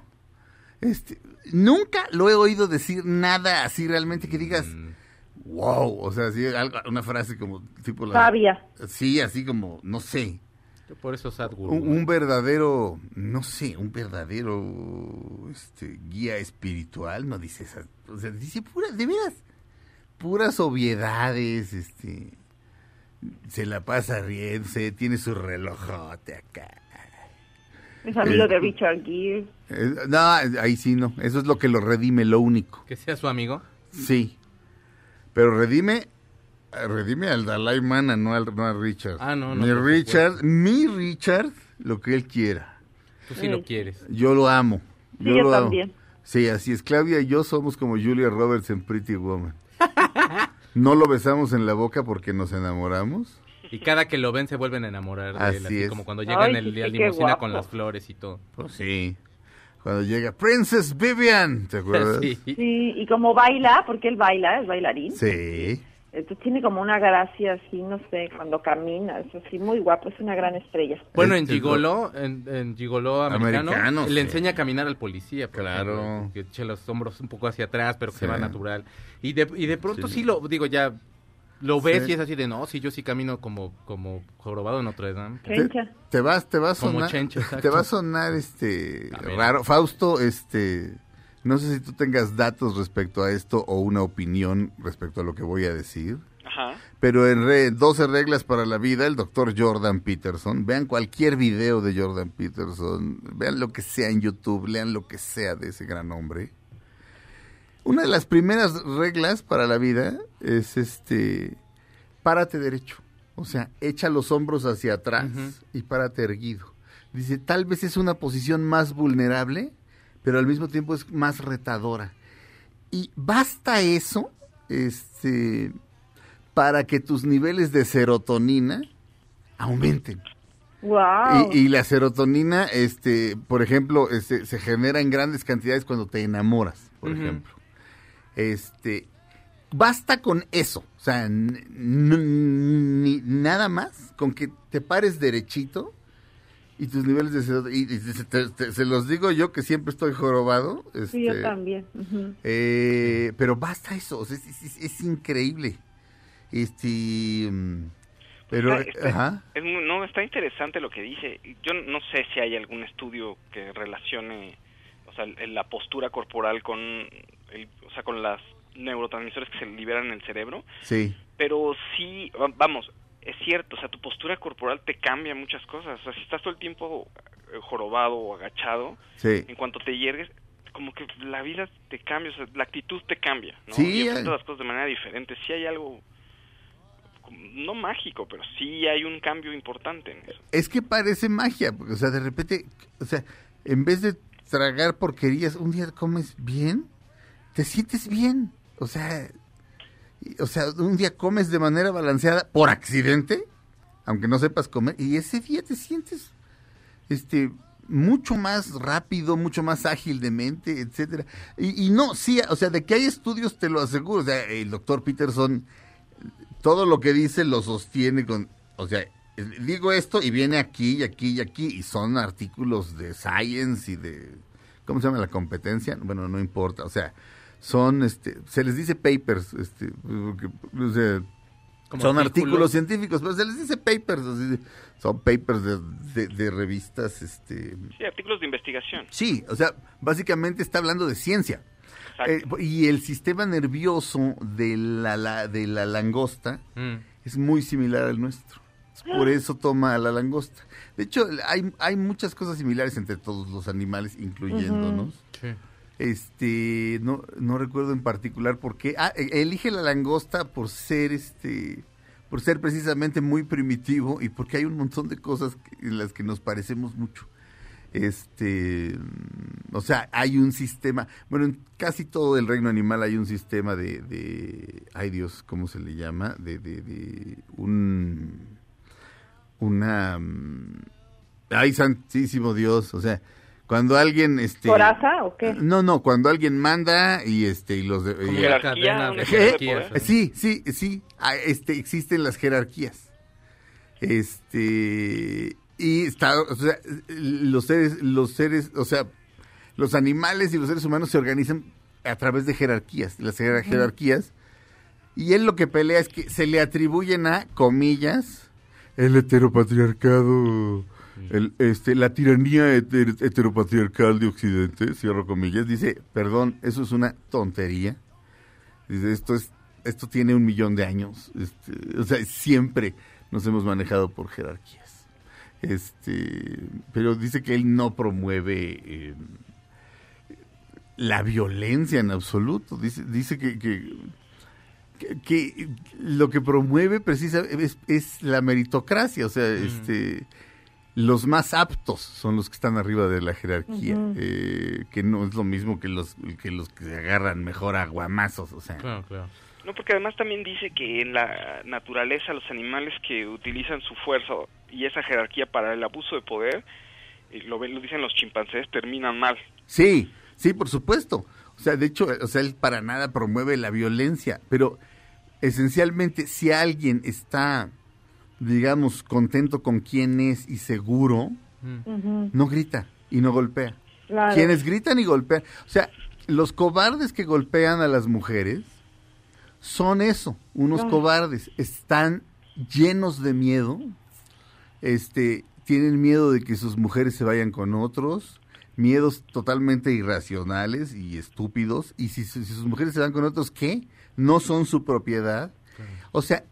Este, nunca lo he oído decir nada así realmente que digas, wow, o sea, así, algo- una frase como tipo la... Sabia. Sí, así como, no sé, Por eso Sadhguru. un, un verdadero, no sé, un verdadero este, guía espiritual, no dice esas, o sea, dice pura, de veras, puras obviedades, este, se la pasa riéndose, tiene su relojote acá. Es amigo Eh, de Richard Gere. Eh, no, ahí sí no, eso es lo que lo redime, lo único. Que sea su amigo. Sí, pero redime, eh, redime al Dalai Mana, no, al, no a Richard. Ah, no, no, Mi por Richard, mi Richard, lo que él quiera. Tú sí lo quieres. Yo lo amo. Sí, yo lo amo. también. Sí, así es. Claudia y yo somos como Julia Roberts en Pretty Woman. [laughs] No lo besamos en la boca porque nos enamoramos. Y cada que lo ven se vuelven a enamorar de él. Así Así es. como cuando llegan Ay, el sí, día qué limusina con las flores y todo. Pues sí. Cuando llega Princess Vivian, ¿te acuerdas? [laughs] Sí. Sí, y como baila, porque él baila, es bailarín. Sí. Entonces tiene como una gracia así, no sé, cuando camina, es así muy guapo, es una gran estrella. Bueno, en Gigolo, en, en Gigolo americano, Americano, le sí. enseña a caminar al policía. Claro. ejemplo, Que eche los hombros un poco hacia atrás, pero que Sí. se va natural. Y de, y de pronto sí. Sí. lo, digo, ya lo ves Sí. y es así de, no, sí, yo sí camino como, como jorobado en Notre Dame. Te, te vas, te va a Como sonar, Chencho, exacto. te va a sonar este A raro. Fausto, este, no sé si tú tengas datos respecto a esto o una opinión respecto a lo que voy a decir. Ajá. Pero en re- 12 reglas para la vida, el doctor Jordan Peterson, vean cualquier video de Jordan Peterson, vean lo que sea en YouTube, lean lo que sea de ese gran hombre. Una de las primeras reglas para la vida es este, párate derecho. O sea, echa los hombros hacia atrás y párate erguido. Dice, tal vez es una posición más vulnerable, pero al mismo tiempo es más retadora. Y basta eso, este, para que tus niveles de serotonina aumenten. Wow. Y, y la serotonina, este, por ejemplo, este, se genera en grandes cantidades cuando te enamoras, por ejemplo. Este, basta con eso, o sea, ni- nada más, con que te pares derechito y tus niveles de CO2, y, y se, te- te- se los digo yo que siempre estoy jorobado. Sí, yo este, también. eh, pero basta eso, o sea, es, es- es increíble. Este, mm, pero, Está- está- ajá, es no, está interesante lo que dice. Yo no sé si hay algún estudio que relacione, o sea, el- la postura corporal con, el, o sea, con las neurotransmisores que se liberan en el cerebro, sí, pero sí, va- vamos, es cierto, o sea, tu postura corporal te cambia muchas cosas. O sea, si estás todo el tiempo eh, jorobado o agachado, sí. en cuanto te hiergues, como que la vida te cambia, o sea, la actitud te cambia, ¿no? Sí, y enfrentas eh. las cosas de manera diferente. Sí hay algo, no mágico, pero sí hay un cambio importante en eso. Es que parece magia, porque, o sea, de repente, o sea, en vez de tragar porquerías, un día comes bien, te sientes bien. O sea, o sea, un día comes de manera balanceada por accidente, aunque no sepas comer, y ese día te sientes este mucho más rápido, mucho más ágil de mente, etcétera. Y, y no, sí, o sea, de que hay estudios te lo aseguro, o sea, el doctor Peterson todo lo que dice lo sostiene con, o sea, digo esto y viene aquí y aquí y aquí y son artículos de science y de, ¿cómo se llama la competencia? Bueno, no importa, o sea, son, este, se les dice papers, este, porque, o sea, son artículos. artículos científicos, pero se les dice papers, así, son papers de, de- de revistas, este, Sí, artículos de investigación. sí, o sea, básicamente está hablando de ciencia. Eh, y el sistema nervioso de la, la- de la langosta Mm. es muy similar al nuestro. Por eso toma a la langosta. De hecho, hay, hay muchas cosas similares entre todos los animales, incluyéndonos. Sí. Este, no, no recuerdo en particular por qué. Ah, e- elige la langosta por ser este, por ser precisamente muy primitivo y porque hay un montón de cosas en las que nos parecemos mucho. Este, mm, o sea, hay un sistema, bueno, en casi todo el reino animal hay un sistema de, de ay Dios, ¿cómo se le llama? De, de, de un, una, mm, ay santísimo Dios, o sea, cuando alguien, este, ¿Coraza o qué? no, no, cuando alguien manda y este y los de, Como y- una Jerarquía, de jerarquías. Sí, sí, sí. Ah, Este, existen las jerarquías. Este y está, o sea, los seres, los seres, o sea, los animales y los seres humanos se organizan a través de jerarquías, las jerar- jerarquías. Y él lo que pelea es que se le atribuyen a comillas el heteropatriarcado, el, este, la tiranía heter- heteropatriarcal de Occidente, cierro comillas, dice, perdón, eso es una tontería. Dice, esto es, esto tiene un millón de años. Este, o sea, siempre nos hemos manejado por jerarquías. Este, pero dice que él no promueve eh, la violencia en absoluto. Dice, dice que, que, que- que lo que promueve precisamente es, es la meritocracia. O sea, este los más aptos son los que están arriba de la jerarquía, eh, que no es lo mismo que los que los que se agarran mejor a guamazos, o sea. Claro, claro. No, porque además también dice que en la naturaleza los animales que utilizan su fuerza y esa jerarquía para el abuso de poder, y lo, ven- lo dicen los chimpancés, terminan mal. Sí, sí, por supuesto. O sea, de hecho, o sea, él para nada promueve la violencia, pero esencialmente si alguien está, digamos, contento con quien es y seguro, no grita y no golpea. claro. Quienes gritan y golpean, o sea, los cobardes que golpean a las mujeres son eso, unos cobardes, están llenos de miedo, este, tienen miedo de que sus mujeres se vayan con otros, miedos totalmente irracionales y estúpidos, y si sus mujeres se van con otros, ¿qué? No son su propiedad. O sea,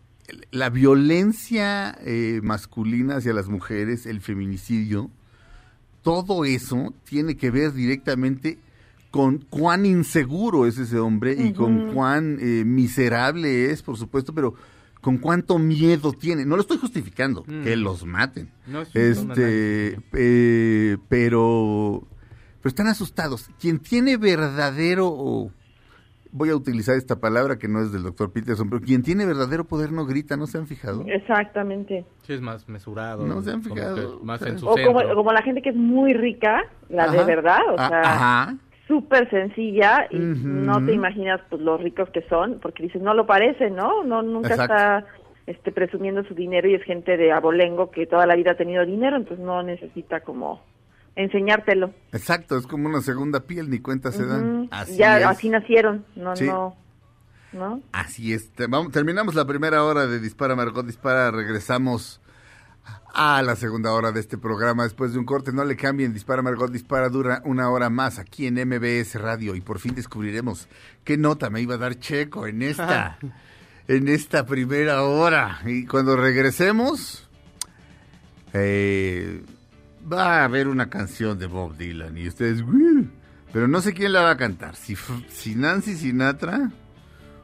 la violencia eh, masculina hacia las mujeres, el feminicidio, todo eso tiene que ver directamente con cuán inseguro es ese hombre y con cuán eh, miserable es, por supuesto, pero con cuánto miedo tiene. No lo estoy justificando, Mm. que los maten. No, es este, eh, pero, pero están asustados. Quien tiene verdadero, voy a utilizar esta palabra que no es del doctor Peterson, pero quien tiene verdadero poder no grita, ¿no se han fijado? Exactamente. Sí, es más mesurado. No se han como fijado. que Más en su O como, la gente que es muy rica, la de verdad, o Ah, sea, Ajá. súper sencilla y no te imaginas pues los ricos que son, porque dices, no lo parece, ¿no? No nunca Exacto. está este presumiendo su dinero y es gente de abolengo que toda la vida ha tenido dinero, entonces no necesita como enseñártelo. Exacto, es como una segunda piel, ni cuenta se dan. Así ya es. así nacieron, no, Sí. no, ¿no? Así es. Vamos- terminamos la primera hora de Dispara Margot Dispara. Regresamos a la segunda hora de este programa después de un corte. No le cambien. Dispara Margot Dispara dura una hora más aquí en MBS Radio y por fin descubriremos qué nota me iba a dar Checo en esta, [laughs] en esta primera hora. Y cuando regresemos, eh, va a haber una canción de Bob Dylan y ustedes, "Uy", pero no sé quién la va a cantar. Si, si Nancy Sinatra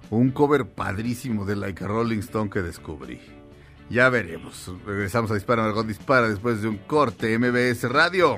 o un cover padrísimo de Like a Rolling Stone que descubrí. Ya veremos. Regresamos a Dispara Margot Dispara después de un corte MBS Radio.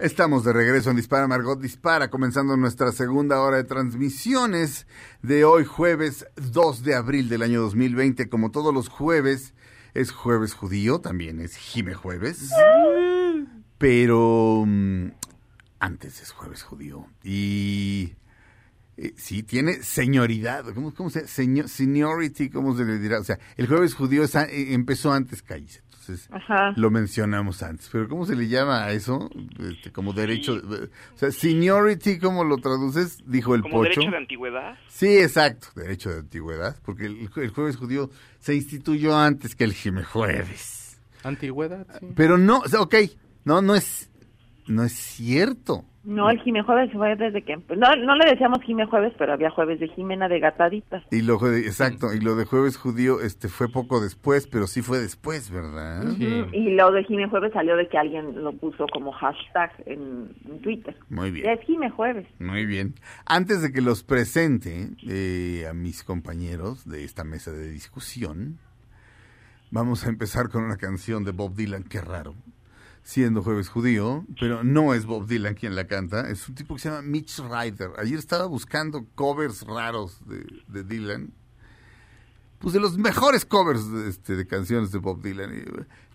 Estamos de regreso en Dispara Margot Dispara, comenzando nuestra segunda hora de transmisiones de hoy jueves 2 de abril del año 2020. Como todos los jueves, es jueves judío, también es Jime Jueves. Pero mm, antes es jueves judío. Y eh, sí, tiene señoridad. ¿Cómo, se señor, Seniority, ¿cómo se le dirá? O sea, el jueves judío es eh, empezó antes Caíz. Entonces, Ajá. lo mencionamos antes. Pero ¿cómo se le llama a eso? Este, como derecho. de- o sea, seniority, ¿cómo lo traduces? Dijo el Como pocho. derecho de antigüedad. Sí, exacto, derecho de antigüedad, porque el, el jueves judío se instituyó antes que el Jime Jueves. Antigüedad, sí. Pero no, o sea, ok, no, no es, no es cierto. No, el Jime Jueves fue desde que... No, no le decíamos Jime Jueves, pero había Jueves de Jimena de Gataditas. Y lo jue- exacto, y lo de jueves judío, este, fue poco después, pero sí fue después, ¿verdad? Ujú, Y lo de Jime Jueves salió de que alguien lo puso como hashtag en, en Twitter. Muy bien. Es Jime Jueves. Muy bien. Antes de que los presente eh, a mis compañeros de esta mesa de discusión, vamos a empezar con una canción de Bob Dylan, qué raro, siendo jueves judío, pero no es Bob Dylan quien la canta, es un tipo que se llama Mitch Ryder. Ayer estaba buscando covers raros de, de Dylan, pues de los mejores covers de, este, canciones de Bob Dylan. Eh,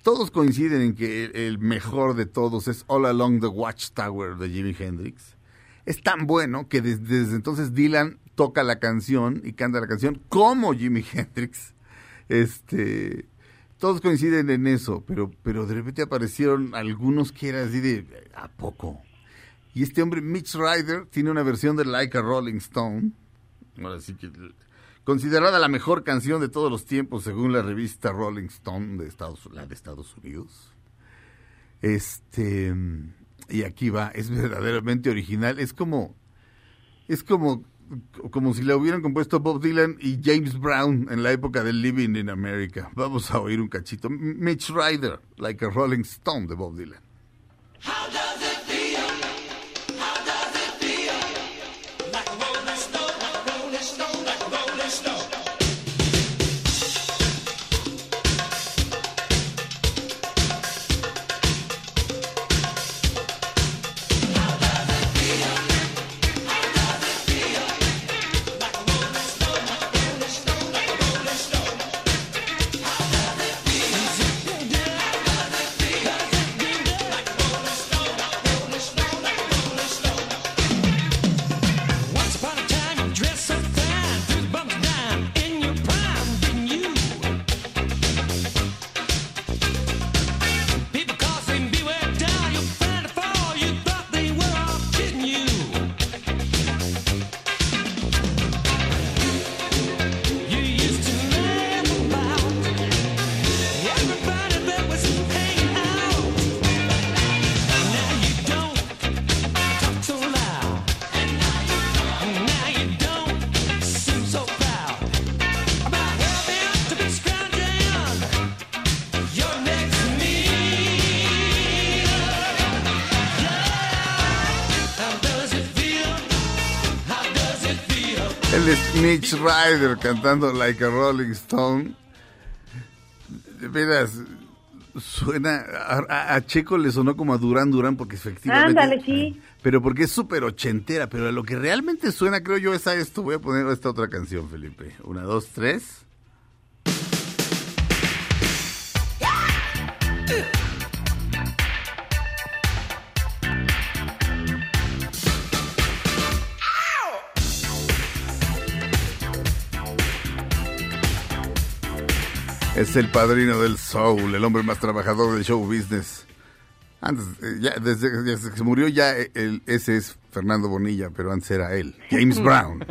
todos coinciden en que el, mejor de todos es All Along the Watchtower de Jimi Hendrix. Es tan bueno que des- desde entonces Dylan toca la canción y canta la canción como Jimi Hendrix. Este, todos coinciden en eso, pero, pero de repente aparecieron algunos que eran así de ¿a poco? Y este hombre, Mitch Ryder, tiene una versión de Like a Rolling Stone. Ahora sí que considerada la mejor canción de todos los tiempos según la revista Rolling Stone de Estados, la de Estados Unidos. Este y aquí va, es [laughs] verdaderamente original, es como es como como si la hubieran compuesto Bob Dylan y James Brown en la época del Living in America. Vamos a oír un cachito. Mitch Ryder, like a Rolling Stone de Bob Dylan. Mitch Ryder cantando Like a Rolling Stone. De veras, suena. A, a- a Checo le sonó como a Durán Durán porque efectivamente. Ándale, sí. Pero porque es súper ochentera. Pero a lo que realmente suena, creo yo, es a esto. Voy a poner esta otra canción, Felipe. Una, dos, tres. Es el padrino del soul, el hombre más trabajador del show business. Antes, eh, ya, desde, desde que se murió ya eh, el- ese es Fernando Bonilla, pero antes era él, James Brown. [laughs]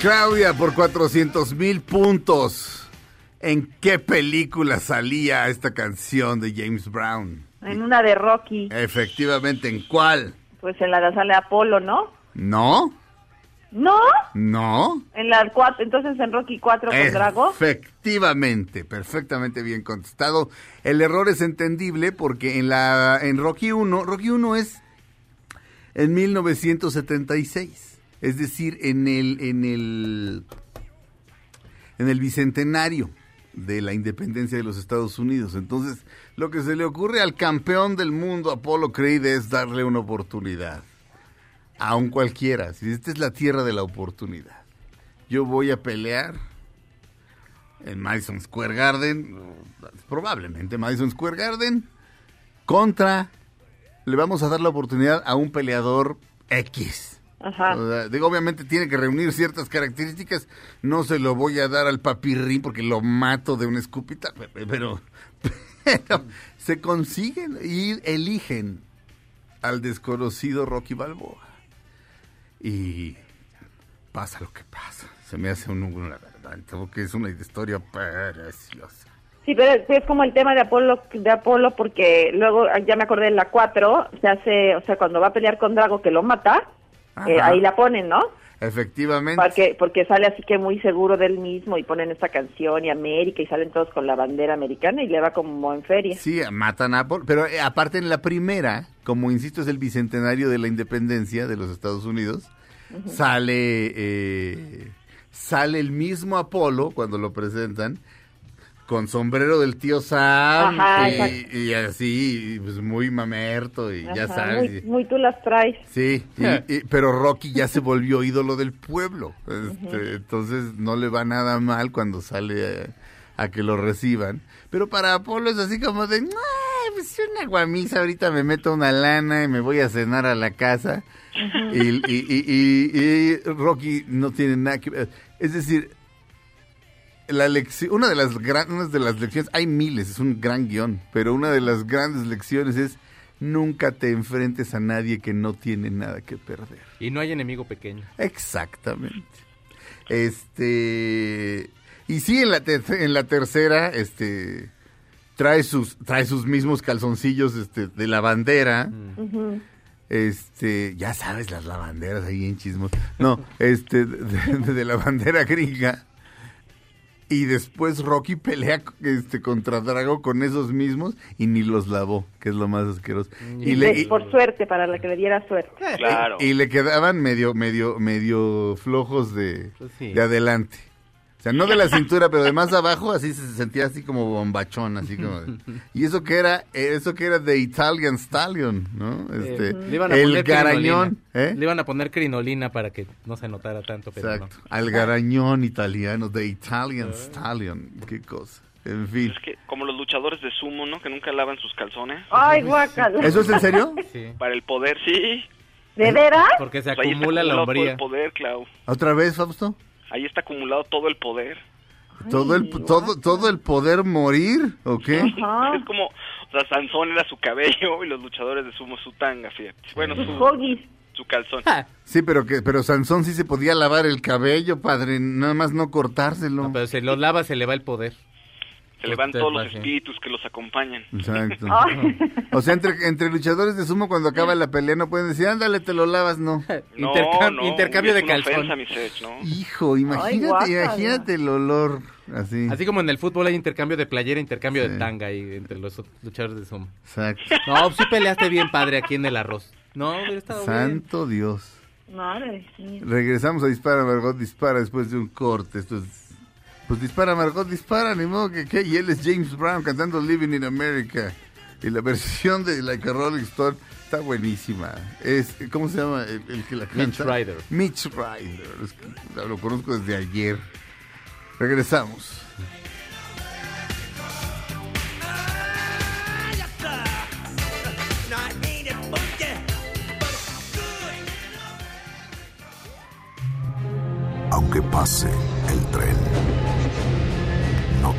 Claudia, por 400 mil puntos. ¿En qué película salía esta canción de James Brown? En una de Rocky, Efectivamente, ¿en cuál? pues en la de sale Apolo, ¿no? ¿No? ¿No? ¿No? En la 4, entonces en Rocky 4 con Drago. Efectivamente, perfectamente bien contestado. El error es entendible porque en la en Rocky 1, Rocky 1 es en 1976, es decir, en el en el en el bicentenario de la independencia de los Estados Unidos. Entonces, lo que se le ocurre al campeón del mundo, Apolo Creed, es darle una oportunidad. A un cualquiera. Si esta es la tierra de la oportunidad. Yo voy a pelear en Madison Square Garden, probablemente Madison Square Garden, contra, le vamos a dar la oportunidad a un peleador X. Ajá. O sea, digo, obviamente tiene que reunir ciertas características, no se lo voy a dar al papirrín porque lo mato de una escupita, pe- pe- pero, [laughs] pero se consiguen y eligen al desconocido Rocky Balboa. Y pasa lo que pasa. Se me hace un en la garganta porque es una historia preciosa. Sí, pero es, como el tema de Apolo, de Apolo porque luego, ya me acordé de la 4, se hace, o sea, cuando va a pelear con Drago que lo mata, eh, ahí la ponen, ¿no? Efectivamente. Porque, porque sale así que muy seguro de él mismo y ponen esta canción y América y salen todos con la bandera americana y le va como en feria. Sí, matan a Apolo. Pero eh, aparte en la primera, como insisto, es el bicentenario de la independencia de los Estados Unidos, sale, eh, sale el mismo Apolo cuando lo presentan. Con sombrero del tío Sam Ajá, y, así, pues muy mamerto y ya sabes. Muy, muy tú las traes. Sí, y- y- pero Rocky ya se volvió ídolo del pueblo. Este, Entonces no le va nada mal cuando sale a, a que lo reciban. Pero para Apolo es así como de, "Ay, pues una guamisa, ahorita me meto una lana y me voy a cenar a la casa. y, y- y- y- y Rocky no tiene nada que ver. Es decir, la lección, una de las grandes de las lecciones, hay miles, es un gran guion, pero una de las grandes lecciones es nunca te enfrentes a nadie que no tiene nada que perder. Y no hay enemigo pequeño. Exactamente. Este y sí en la ter- en la tercera este trae sus trae sus mismos calzoncillos este de la bandera. Ujú. Este, ya sabes las lavanderas ahí en chismos. No, este de, de- de la bandera gringa. Y después Rocky pelea este contra Drago con esos mismos y ni los lavó, que es lo más asqueroso. Y le, y- por suerte, para la que le diera suerte. y le quedaban medio, medio, medio flojos de, Pues sí. de adelante. O sea, no de la cintura, pero de más abajo, así se sentía así como bombachón, así como. Y eso que era, eso que era de Italian Stallion, ¿no? Este, Eh, le iban a el poner garañón, crinolina. ¿eh? Le iban a poner crinolina para que no se notara tanto, pero Exacto. Al garañón italiano, de Italian Stallion, qué cosa. En fin. Es que como los luchadores de sumo, ¿no? Que nunca lavan sus calzones. Ay, guácala. ¿Eso es en serio? no. Sí. Para el poder, sí. ¿De veras? Porque se Pues acumula la hombría. el poder, Clau. ¿Otra vez, Fausto? Ahí está acumulado todo el poder. todo el todo todo el poder morir, ¿o qué? [laughs] Es como, o sea, Sansón era su cabello y los luchadores de sumo su tanga, fíjate. Bueno, su, su calzón. Sí, pero que pero Sansón sí se podía lavar el cabello, padre, nada más no cortárselo. Pero se lo lava, se le va el poder. Se le van todos los espíritus que los acompañan. Exacto. [laughs] O sea, entre, entre luchadores de sumo cuando acaba la pelea no pueden decir, ándale, te lo lavas, no. No, Intercam- no, intercambio de calzón. ofensa, ¿no? Hijo, imagínate, imagínate el olor así. Así como en el fútbol hay intercambio de playera, intercambio Sí. de tanga ahí entre los luchadores de sumo. Exacto. No, sí peleaste bien, padre, aquí en el arroz. No, hubiera estado bien. Santo Dios. Madre mía. Regresamos a Dispara, Margot Dispara después de un corte. Esto es- Pues dispara, Margot Dispara, ni modo que, que- Y él es James Brown cantando Living in America. Y la [laughs] versión de Like a Rolling Stone está buenísima. Es, ¿Cómo se llama el, el que la canta? Mitch Ryder. Mitch Ryder. Es que lo conozco desde ayer. Regresamos. Aunque pase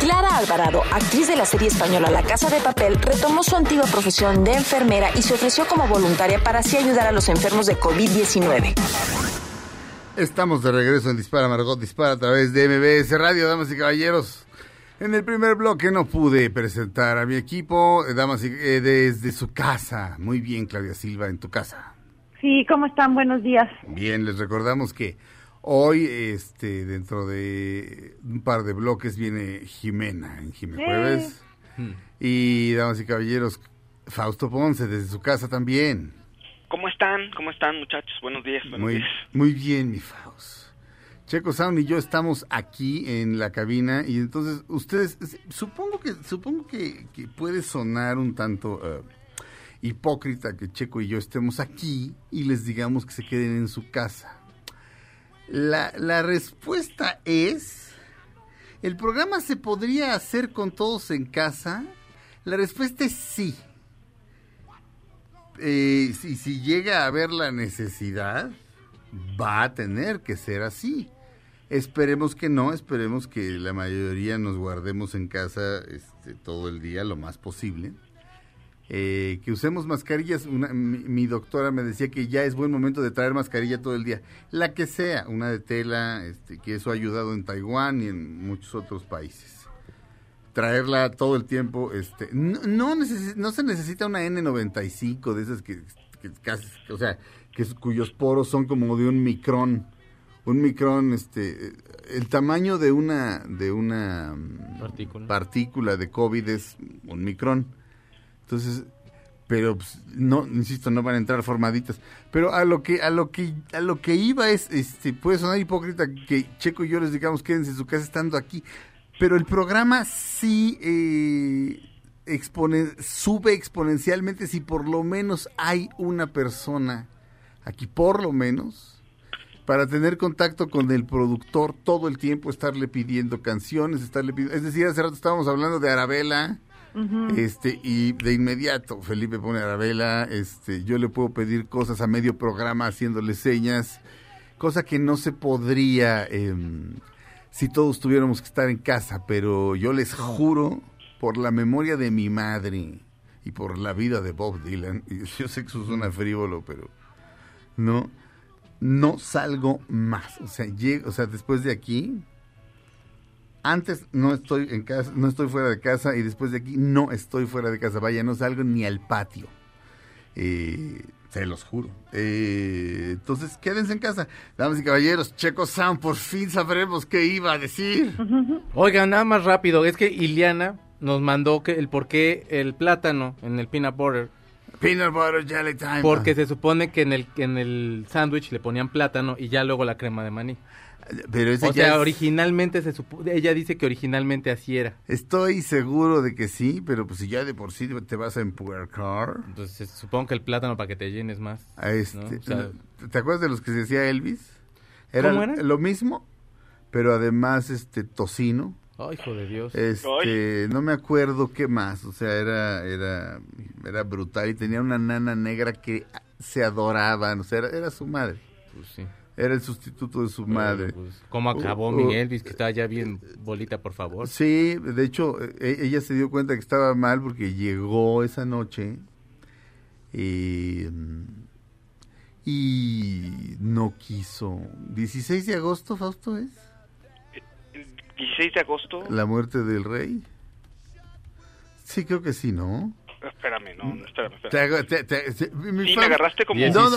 Clara Alvarado, actriz de la serie española La Casa de Papel, retomó su antigua profesión de enfermera y se ofreció como voluntaria para así ayudar a los enfermos de COVID-19. Estamos de regreso en Dispara, Margot Dispara a través de MBS Radio, damas y caballeros. En el primer bloque no pude presentar a mi equipo, eh, damas y eh, desde su casa. Muy bien, Claudia Silva, en tu casa. Sí, ¿cómo están? Buenos días. Bien, les recordamos que hoy, este, dentro de un par de bloques, viene Jimena en Jimena Sí. Jueves. Y, damas y caballeros, Fausto Ponce desde su casa también. ¿Cómo están? ¿Cómo están, muchachos? Buenos días, buenos Muy, días. muy bien, mi Faust. Checo Sound y yo estamos aquí en la cabina y entonces ustedes, supongo que supongo que, que puede sonar un tanto eh, hipócrita que Checo y yo estemos aquí y les digamos que se queden en su casa. La, la respuesta es, ¿el programa se podría hacer con todos en casa? La respuesta es sí. Eh, si, si llega a haber la necesidad, va a tener que ser así. Esperemos que no, esperemos que la mayoría nos guardemos en casa este, todo el día lo más posible. Eh, que usemos mascarillas. Una- mi, mi doctora me decía que ya es buen momento de traer mascarilla todo el día. La que sea, una de tela, este, que eso ha ayudado en Taiwán y en muchos otros países. Traerla todo el tiempo. Este, no, no, necesi- no se necesita una N95 de esas que, que casi, o sea, que cuyos poros son como de un micrón. Un micrón, este, el tamaño de una, de una mm, Partícula. partícula de COVID es un micrón. Entonces, pero pues, no, insisto, no van a entrar formaditas. Pero a lo que, a lo que, a lo que iba es, este, puede sonar hipócrita que Checo y yo les digamos quédense en su casa estando aquí. Pero el programa sí eh, expone- sube exponencialmente si por lo menos hay una persona aquí, por lo menos, para tener contacto con el productor todo el tiempo, estarle pidiendo canciones, estarle pidiendo... Es decir, hace rato estábamos hablando de Arabella, este, y de inmediato Felipe pone Arabella, este, yo le puedo pedir cosas a medio programa haciéndole señas, cosa que no se podría em, si todos tuviéramos que estar en casa, pero yo les juro, por la memoria de mi madre y por la vida de Bob Dylan, [laughs] yo sé que eso suena frívolo, pero no, no salgo más. O sea, llego, o sea, después de aquí, antes no estoy en casa, no estoy fuera de casa y después de aquí no estoy fuera de casa. Vaya, no salgo ni al patio. Eh, se los juro. Eh, entonces, quédense en casa. Damas y caballeros, Checo Sound, por fin sabremos qué iba a decir. [laughs] Oigan, nada más rápido, es que Iliana nos mandó que el por qué el plátano en el peanut butter Peanut butter jelly time. Porque se supone que en el en el sándwich le ponían plátano y ya luego la crema de maní. Pero ese O ya sea, es- originalmente se supo- ella dice que originalmente así era. Estoy seguro de que sí, pero pues si ya de por sí te vas a empuercar. Entonces supongo que el plátano para que te llenes más. Este, ¿no? O sea, ¿Te acuerdas de los que se decía Elvis? Era ¿Cómo eran? lo mismo, pero además este tocino. Ay, hijo de Dios. Este, no me acuerdo qué más, o sea, era era era brutal y tenía una nana negra que se adoraban, o sea, era, era su madre. Pues sí. Era el sustituto de su madre. Pues, ¿Cómo acabó Uh, mi uh, Elvis? Que estaba ya bien bolita, por favor. Sí, de hecho, e- ella se dio cuenta que estaba mal porque llegó esa noche y, mm, y no quiso. 16 de agosto, Fausto, es 16 de agosto. la muerte del rey. Sí, creo que sí, ¿no? Espérame, no, no, espérame, Te espérame. te- te- se- mi Sí, me agarraste como... No, no,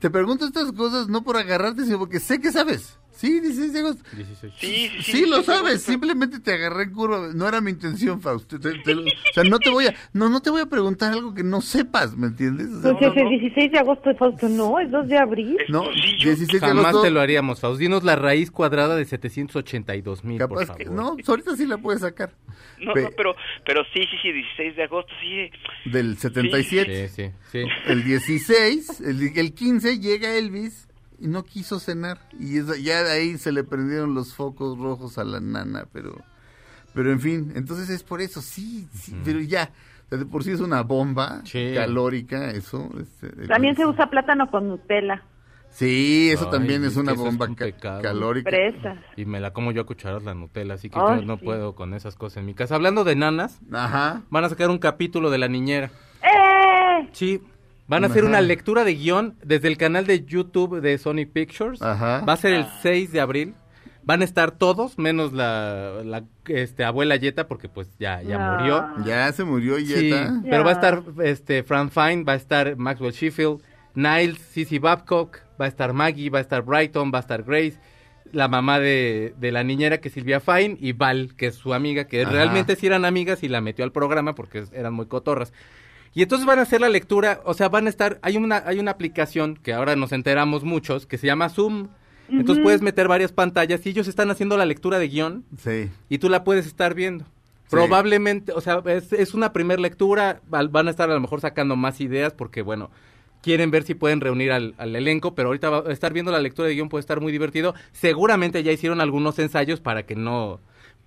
te pregunto estas cosas no por agarrarte, sino porque sé que sabes. Sí, 16 de agosto. 16. Sí, sí, sí. Sí, lo 16 de sabes, simplemente te agarré en curva. No era mi intención, Fausto. Te- te lo- o sea, no te voy a, no, no te voy a preguntar algo que no sepas, ¿me entiendes? O sea, Pues es el 16 de agosto, Fausto, no, es 2 de abril. no, 16 de Jamás agosto. te lo haríamos, Faust. Dinos la raíz cuadrada de 782 mil, por favor. que, no, ahorita sí la puedes sacar. No, Pe- no, pero, pero sí, sí, sí, 16 de agosto, sí. Del 77. Sí, sí, sí. El 16, el, el 15 llega Elvis y no quiso cenar. Y esa- ya de ahí se le prendieron los focos rojos a la nana, pero, pero en fin, entonces es por eso, sí, sí, pero ya. o sea, de por sí es una bomba Sí. calórica, eso. este, También se usa plátano con Nutella, Sí, eso Ay, también es una es bomba un ca- pecado. calórica. Y me la como yo a cucharadas la Nutella, así que yo no sí. puedo con esas cosas en mi casa. Hablando de nanas, Ajá. van a sacar un capítulo de La Niñera. ¡Eh! Sí, van a hacer Ajá. una lectura de guion desde el canal de YouTube de Sony Pictures. Ajá. Va a ser el 6 de abril. Van a estar todos, menos la, la, este, abuela Yeta, porque pues ya, ya No. murió. Ya se murió Sí, Yeta. pero va a estar este Fran Fine, va a estar Maxwell Sheffield, Niles, Cici Babcock, va a estar Maggie, va a estar Brighton, va a estar Grace, la mamá de, de la niñera que es Silvia Fine y Val, que es su amiga, que Ajá. realmente sí eran amigas y la metió al programa porque eran muy cotorras. Y entonces van a hacer la lectura, o sea, van a estar, hay una, hay una aplicación que ahora nos enteramos muchos, que se llama Zoom. Entonces puedes meter varias pantallas y ellos están haciendo la lectura de guion Sí. y tú la puedes estar viendo. Probablemente, o sea, es, es una primera lectura, van a estar a lo mejor sacando más ideas porque, bueno, quieren ver si pueden reunir al, al elenco, pero ahorita va- estar viendo la lectura de guion puede estar muy divertido. Seguramente ya hicieron algunos ensayos para que no,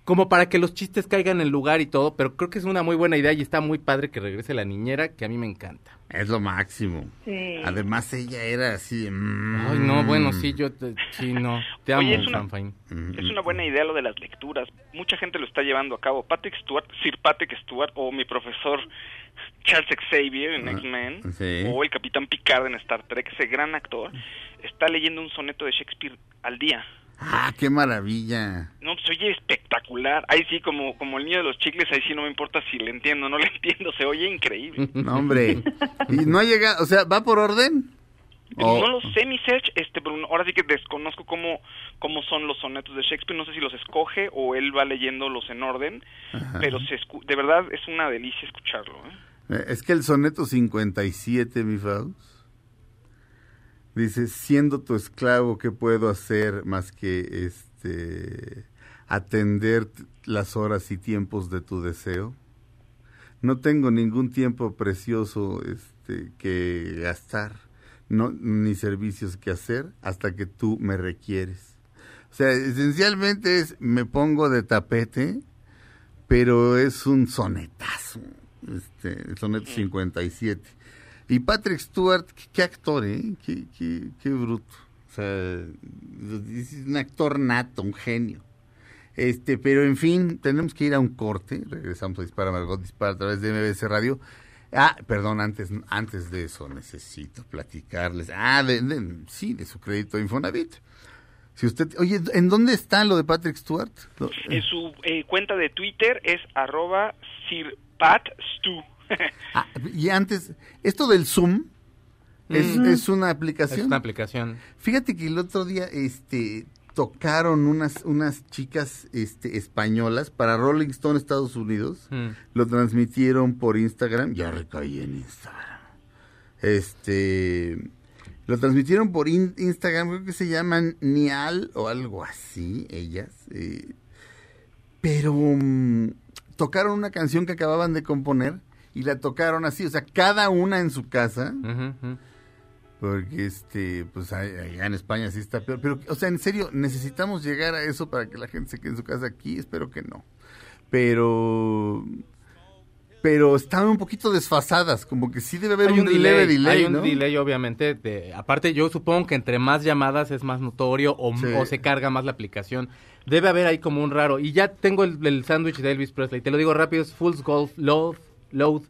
como para que los chistes caigan en lugar y todo, pero creo que es una muy buena idea y está muy padre que regrese la niñera, que a mí me encanta. Es lo máximo. Sí. Además ella era así. mm. Ay, no, bueno, sí, yo, te- sí, no, te amo, Oye, es una- Fine. Es una buena idea lo de las lecturas. Mucha gente lo está llevando a cabo. Patrick Stewart, Sir Patrick Stewart o mi profesor Charles Xavier en Ah, X-Men sí. o el Capitán Picard en Star Trek, ese gran actor, está leyendo un soneto de Shakespeare al día. Ah, qué maravilla. No, pues oye espectacular. Ahí sí, como, como el niño de los chicles, ahí sí no me importa si le entiendo o no le [laughs] entiendo, se oye increíble. No, hombre. y no ha llegado, o sea, ¿va por orden? No lo sé, mi search, este, Bruno. Ahora sí que desconozco cómo, cómo son los sonetos de Shakespeare. No sé si los escoge o él va leyéndolos en orden. Ajá. Pero se escu- de verdad es una delicia escucharlo. ¿eh? Eh, Es que el soneto 57, mi Faust, dice, siendo tu esclavo, ¿qué puedo hacer más que este atender las horas y tiempos de tu deseo? No tengo ningún tiempo precioso este, que gastar, no, ni servicios que hacer hasta que tú me requieres. O sea, esencialmente es, me pongo de tapete, pero es un sonetazo, este, el soneto 57. Y Patrick Stewart, qué, actor, ¿eh? Qué, qué, qué bruto. O sea, es un actor nato, un genio. Este, pero en fin, tenemos que ir a un corte. Regresamos a Dispara Margot Dispara a través de MBC Radio. Ah, perdón, antes, antes de eso necesito platicarles. Ah, de, sí, de su crédito Infonavit. Si usted, oye, ¿en dónde está lo de Patrick Stewart? En su eh, cuenta de Twitter es arroba sirpatstu. [laughs] Ah, y antes, esto del Zoom es, Mm. es una aplicación. Es una aplicación. Fíjate que el otro día este, tocaron unas, unas chicas este, españolas para Rolling Stone Estados Unidos. Mm. Lo transmitieron por Instagram. Ya recaí en Instagram. Este. Lo transmitieron por in- Instagram, creo que se llaman Nial o algo así, ellas. eh, pero mm, tocaron una canción que acababan de componer y la tocaron así, o sea, cada una en su casa. Porque, este, pues allá en España sí está peor. Pero, o sea, en serio, necesitamos llegar a eso para que la gente se quede en su casa aquí. Espero que no. Pero, pero están un poquito desfasadas. Como que sí debe haber hay un, un delay, delay, hay un ¿no? delay obviamente de, aparte yo supongo que entre más llamadas es más notorio o, Sí. o se carga más la aplicación debe haber ahí como un raro y ya tengo el, el sándwich de Elvis Presley te lo digo rápido es Full's Golf Load Load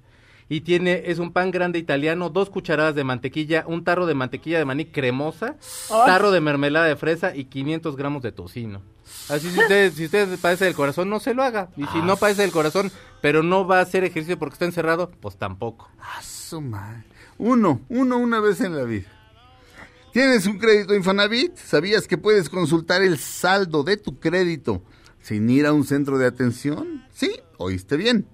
y tiene es un pan grande italiano dos cucharadas de mantequilla un tarro de mantequilla de maní cremosa Ay. tarro de mermelada de fresa y 500 gramos de tocino Así si usted, si usted padece del corazón, no se lo haga. Y si no padece del corazón, pero no va a hacer ejercicio porque está encerrado, pues tampoco. Ah, su madre. Uno, uno una vez en la vida. ¿Tienes un crédito Infonavit? ¿Sabías que puedes consultar el saldo de tu crédito sin ir a un centro de atención? Sí, oíste bien.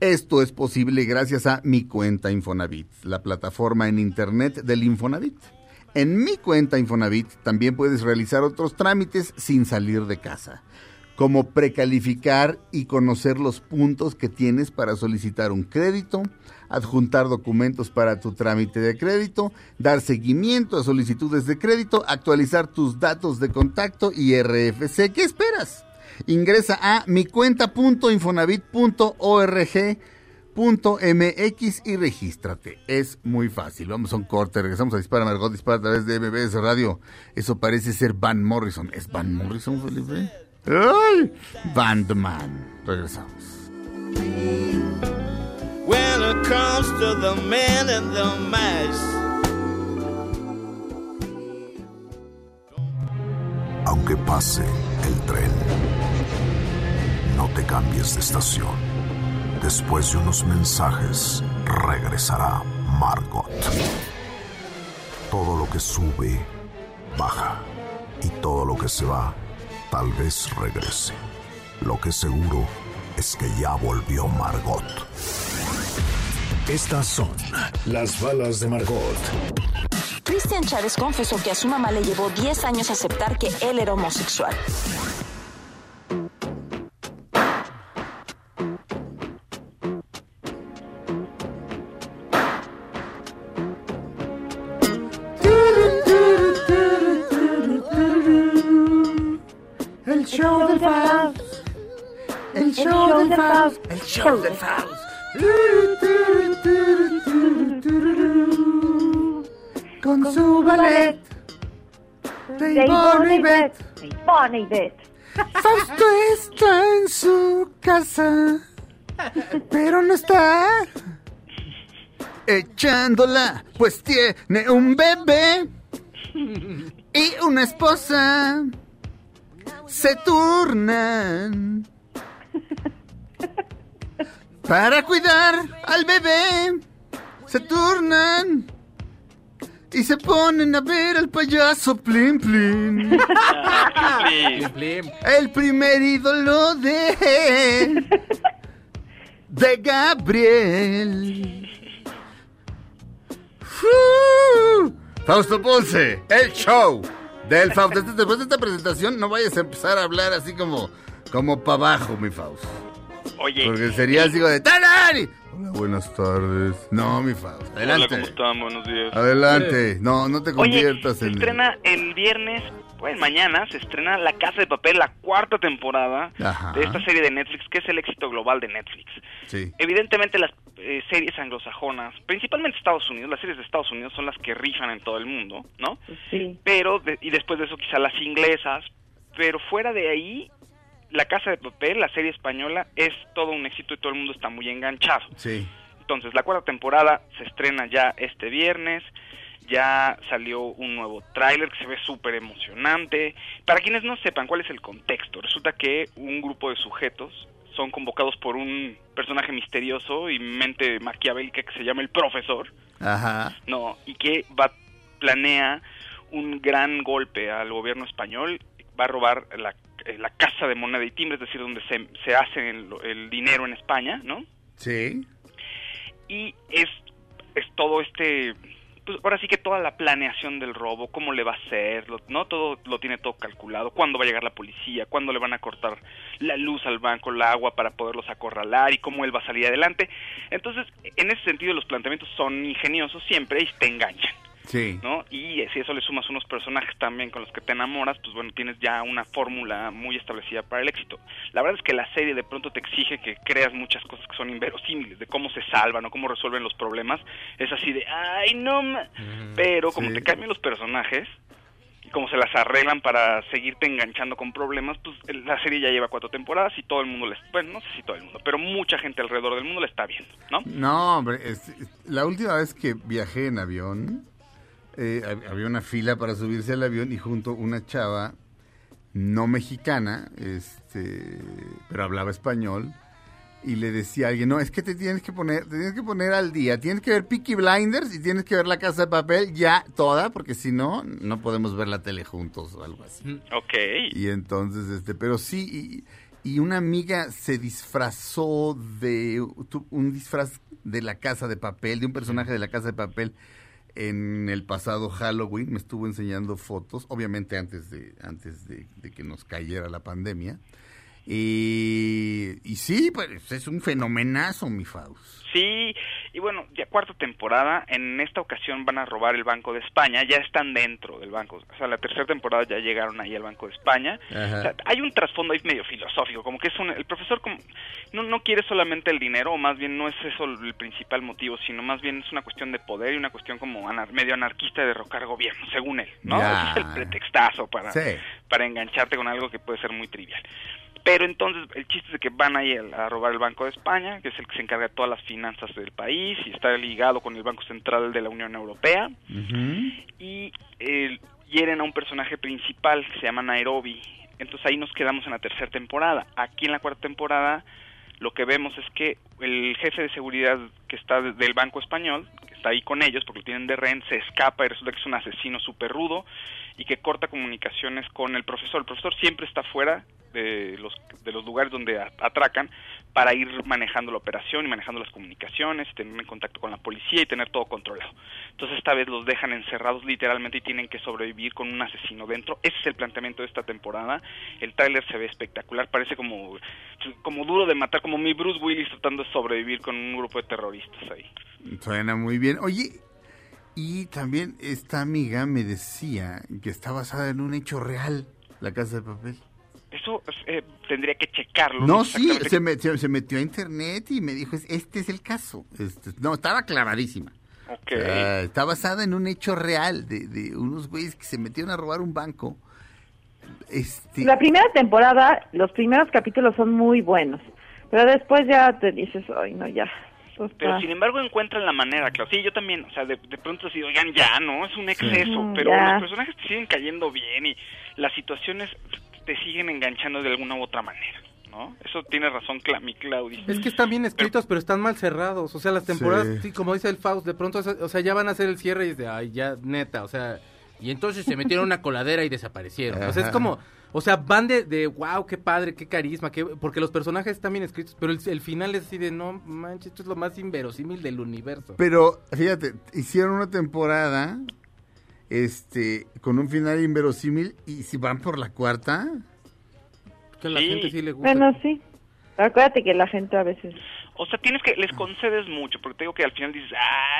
Esto es posible gracias a Mi Cuenta Infonavit, la plataforma en Internet del Infonavit. En Mi Cuenta Infonavit también puedes realizar otros trámites sin salir de casa, como precalificar y conocer los puntos que tienes para solicitar un crédito, adjuntar documentos para tu trámite de crédito, dar seguimiento a solicitudes de crédito, actualizar tus datos de contacto y RFC. ¿Qué esperas? Ingresa a micuenta.infonavit.org.mx y regístrate. Es muy fácil. Vamos a un corte. Regresamos a Dispara Margot Dispara a través de MBS Radio. Eso parece ser Van Morrison. ¿Es Van Morrison, Felipe? ¡Ay! Bandman. Regresamos. When it comes to the man and the mice. Aunque pase el tren, no te cambies de estación. Después de unos mensajes, regresará Margot. Todo lo que sube, baja. Y todo lo que se va, tal vez regrese. Lo que seguro es que ya volvió Margot. Estas son las balas de Margot. Cristian Chávez confesó que a su mamá le llevó 10 años aceptar que él era homosexual. Faust. Con su ballet. De y Beth. [laughs] Fausto está en su casa. Pero no está. Echándola, pues tiene un bebé y una esposa. Se turnan para cuidar al bebé. Se turnan y se ponen a ver al payaso Plim Plim. [laughs] Plim, plim. El primer ídolo de. de Gabriel. ¡Fu! Fausto Ponce, el show del Fausto. Después de esta presentación, no vayas a empezar a hablar así como. como para abajo, mi Fausto. Oye, Porque sería así como de. ¡Tarari! Hola, buenas tardes. No, mi Fausto. hola, Adelante. ¿cómo están? Buenos días. Adelante. No, no te Oye, conviertas se en. estrena el viernes, pues mañana, se estrena La Casa de Papel, la cuarta temporada Ajá. de esta serie de Netflix, que es el éxito global de Netflix. Sí. Evidentemente las eh, series anglosajonas, principalmente Estados Unidos, las series de Estados Unidos son las que rifan en todo el mundo, ¿no? Sí. Pero, de- y después de eso quizá las inglesas, pero fuera de ahí, La Casa de Papel, la serie española, es todo un éxito y todo el mundo está muy enganchado. Sí. Entonces, la cuarta temporada se estrena ya este viernes. Ya salió un nuevo tráiler que se ve súper emocionante. Para quienes no sepan cuál es el contexto, resulta que un grupo de sujetos son convocados por un personaje misterioso y mente maquiavélica que se llama el profesor, Ajá. no, y que va planea un gran golpe al gobierno español va a robar la, eh, la casa de moneda y timbre, es decir, donde se, se hace el, el dinero en España, ¿no? Sí. y es, es todo este pues ahora sí que toda la planeación del robo, cómo le va a hacer, lo- no todo lo tiene todo calculado, cuándo va a llegar la policía, cuándo le van a cortar la luz al banco, el agua para poderlos acorralar y cómo él va a salir adelante. Entonces, en ese sentido los planteamientos son ingeniosos siempre y te enganchan. Sí. ¿no? Y si eso le sumas unos personajes también con los que te enamoras, pues bueno, tienes ya una fórmula muy establecida para el éxito. La verdad es que la serie de pronto te exige que creas muchas cosas que son inverosímiles, de cómo se salvan o cómo resuelven los problemas. Es así de, ay, no, ma-". pero como Sí. te cambian los personajes y como se las arreglan para seguirte enganchando con problemas, pues la serie ya lleva cuatro temporadas y todo el mundo, le, bueno, no sé si todo el mundo, pero mucha gente alrededor del mundo la está viendo, ¿no? No, hombre, es- es- la última vez que viajé en avión, eh, hab- había una fila para subirse al avión y junto una chava no mexicana, este, pero hablaba español, y le decía a alguien, no, es que te tienes que poner, te tienes que poner al día, tienes que ver Peaky Blinders y tienes que ver La Casa de Papel ya toda, porque si no, no podemos ver la tele juntos o algo así. Ok. Y entonces, este, pero sí, y, y una amiga se disfrazó de un disfraz de la casa de papel, de un personaje de la casa de papel en el pasado Halloween, me estuvo enseñando fotos, obviamente antes de, antes de, de que nos cayera la pandemia. Y, y sí, pues es un fenomenazo, mi Faust. Sí, y bueno, ya cuarta temporada, en esta ocasión van a robar el Banco de España, ya están dentro del banco, o sea, la tercera temporada ya llegaron ahí al Banco de España. Ajá. O sea, hay un trasfondo ahí medio filosófico, como que es un, el profesor como, no, no quiere solamente el dinero, o más bien no es eso el principal motivo, sino más bien es una cuestión de poder y una cuestión como anar- medio anarquista de derrocar gobierno, según él, ¿no? Ese es el pretextazo para, Sí. para engancharte con algo que puede ser muy trivial. Pero entonces el chiste es de que van ahí a, a robar el Banco de España, que es el que se encarga de todas las finanzas del país y está ligado con el Banco Central de la Unión Europea. Y eh, hieren a un personaje principal que se llama Nairobi. Entonces ahí nos quedamos en la tercera temporada. Aquí en la cuarta temporada lo que vemos es que el jefe de seguridad que está de- del Banco Español, que está ahí con ellos porque lo tienen de rehén, se escapa y resulta que es un asesino súper rudo y que corta comunicaciones con el profesor. El profesor siempre está fuera de los, de los lugares donde atracan para ir manejando la operación y manejando las comunicaciones, tener en contacto con la policía y tener todo controlado. Entonces esta vez los dejan encerrados literalmente y tienen que sobrevivir con un asesino dentro. Ese es el planteamiento de esta temporada. El tráiler se ve espectacular, parece como, como duro de matar, como mi Bruce Willis tratando de sobrevivir con un grupo de terroristas ahí. Suena muy bien. Oye, y también esta amiga me decía que está basada en un hecho real, La Casa de Papel. Eso eh, tendría que checarlo. No, sí, se, me- se- se metió a internet y me dijo, "Es- este es el caso. Este, no, estaba clavadísima. Ah, está basada en un hecho real de, de unos güeyes que se metieron a robar un banco. Este, La primera temporada, los primeros capítulos son muy buenos, pero después ya te dices, ay, no, ya. Pero sin embargo encuentran la manera, claro. Sí, yo también, o sea, de, de pronto así, oigan, ya, ¿no? Es un exceso, Mm, pero ya. los personajes te siguen cayendo bien y las situaciones te siguen enganchando de alguna u otra manera, ¿no? Eso tiene razón Cla mi Claudia. Es que están bien escritos, pero están mal cerrados. O sea, las temporadas, Sí. sí, como dice el Faust, de pronto, o sea, ya van a hacer el cierre y es de, ay, ya, neta, o sea, y entonces se metieron una coladera y desaparecieron. O sea, es como, o sea, van de, de wow, qué padre, qué carisma, qué, porque los personajes están bien escritos, pero el, el final es así de, no manches, esto es lo más inverosímil del universo. Pero, fíjate, hicieron una temporada este con un final inverosímil y si van por la cuarta, Que a la Sí. gente sí le gusta. Bueno, sí. Acuérdate que la gente a veces... O sea, tienes que, les concedes mucho, porque te digo que al final dices,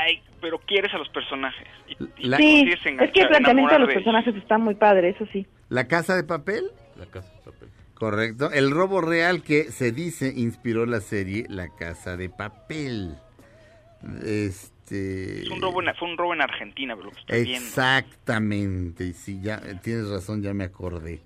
ay, pero quieres a los personajes. Y, y La- te Sí, es que el planteamiento de los personajes está muy padre, eso sí. La Casa de Papel, La casa de papel. correcto. El robo real que se dice inspiró la serie La Casa de Papel. Este Es un robo en- fue un robo en Argentina, pero lo que estoy viendo. Exactamente, y sí, ya eh, tienes razón, ya me acordé.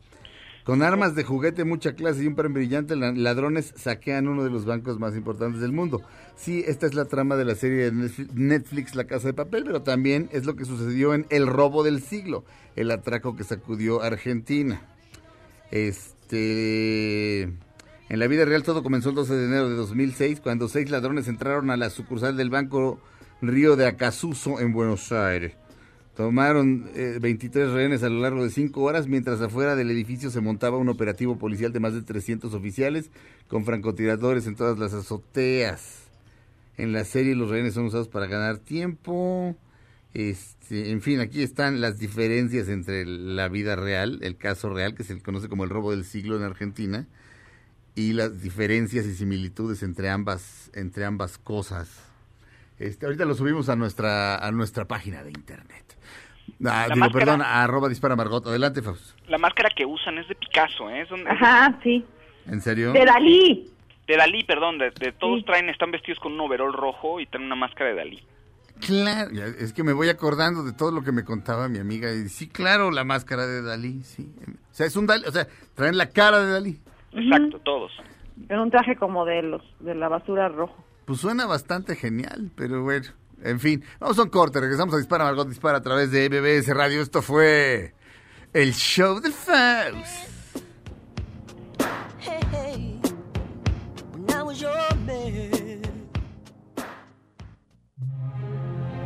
Con armas de juguete, mucha clase y un premio brillante, la- ladrones saquean uno de los bancos más importantes del mundo. Sí, esta es la trama de la serie de Netflix- Netflix La Casa de Papel, pero también es lo que sucedió en El robo del siglo, el atraco que sacudió Argentina. Este, en la vida real todo comenzó el 12 de enero de 2006 cuando seis ladrones entraron a la sucursal del banco Río de Acasuso en Buenos Aires. Tomaron eh, 23 rehenes a lo largo de cinco horas, mientras afuera del edificio se montaba un operativo policial de más de 300 oficiales con francotiradores en todas las azoteas. En la serie los rehenes son usados para ganar tiempo. Este, en fin, aquí están las diferencias entre la vida real, el caso real, que se conoce como el robo del siglo en Argentina, y las diferencias y similitudes entre ambas, entre ambas cosas. Este, ahorita lo subimos a nuestra, a nuestra página de internet. Ah, digo, máscara- perdón, a arroba dispara Margot. Adelante, Fausto. La máscara que usan es de Picasso, ¿eh? Es un- Ajá, sí. ¿En serio? De Dalí. de Dalí, perdón, de, de todos traen, están vestidos con un overol rojo y traen una máscara de Dalí. Claro, es que me voy acordando de todo lo que me contaba mi amiga. Y sí, claro, la máscara de Dalí, sí. O sea, es un Dalí, o sea, traen la cara de Dalí. Exacto, todos. En un traje como de los de la basura rojo. Pues suena bastante genial, pero bueno, en fin. Vamos a un corte, regresamos a Dispara Margot Dispara a través de MBS Radio. Esto fue el show de Faust. Hey, hey, when I was your man.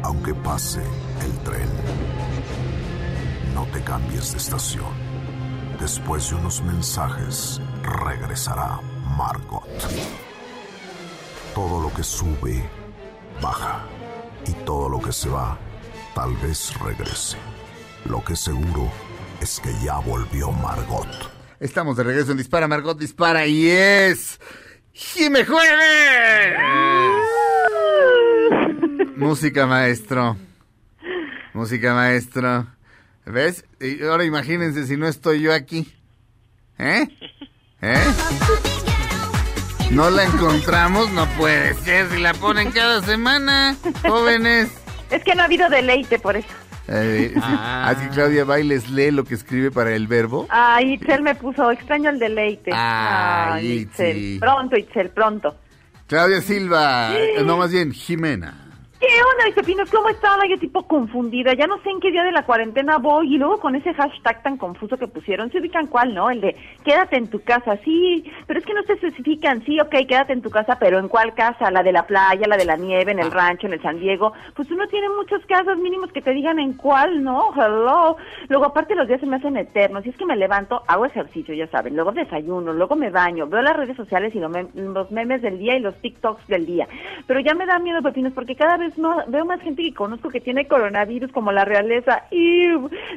Aunque pase el tren, no te cambies de estación. Después de unos mensajes, regresará Margot. Todo lo que sube, baja. Y todo lo que se va, tal vez regrese. Lo que seguro es que ya volvió Margot. Estamos de regreso en Dispara Margot Dispara y es Jime Jueves. [laughs] Música maestro. Música maestro. ¿Ves? Y ahora imagínense si no estoy yo aquí. ¿Eh? ¿Eh? [laughs] No la encontramos, no puede ser. Si la ponen cada semana, jóvenes. Es que no ha habido deleite por eso. Eh, sí. Ah. Así Claudia Bailes lee lo que escribe para el verbo. Ay, Itzel me puso, extraño el deleite. Ay, Itzel. Itzi. Pronto, Itzel, pronto. Claudia Silva, eh, no más bien, Jimena. ¿Qué onda, mis pepinos? ¿Cómo estaba? Yo tipo confundida. Ya no sé en qué día de la cuarentena voy. Y luego con ese hashtag tan confuso que pusieron, se ubican cuál, ¿no? El de quédate en tu casa. Sí, pero es que no se especifican. Sí, ok, quédate en tu casa, pero ¿en cuál casa? ¿La de la playa, la de la nieve, en el rancho, en el San Diego? Pues uno tiene muchas casas mínimos que te digan en cuál, ¿no? Hello. Luego, aparte, los días se me hacen eternos. Y es que me levanto, hago ejercicio, ya saben. Luego desayuno, luego me baño, veo las redes sociales y los memes del día y los TikToks del día. Pero ya me da miedo, pepinos, porque cada vez más, veo más gente que conozco que tiene coronavirus, como la realeza. Y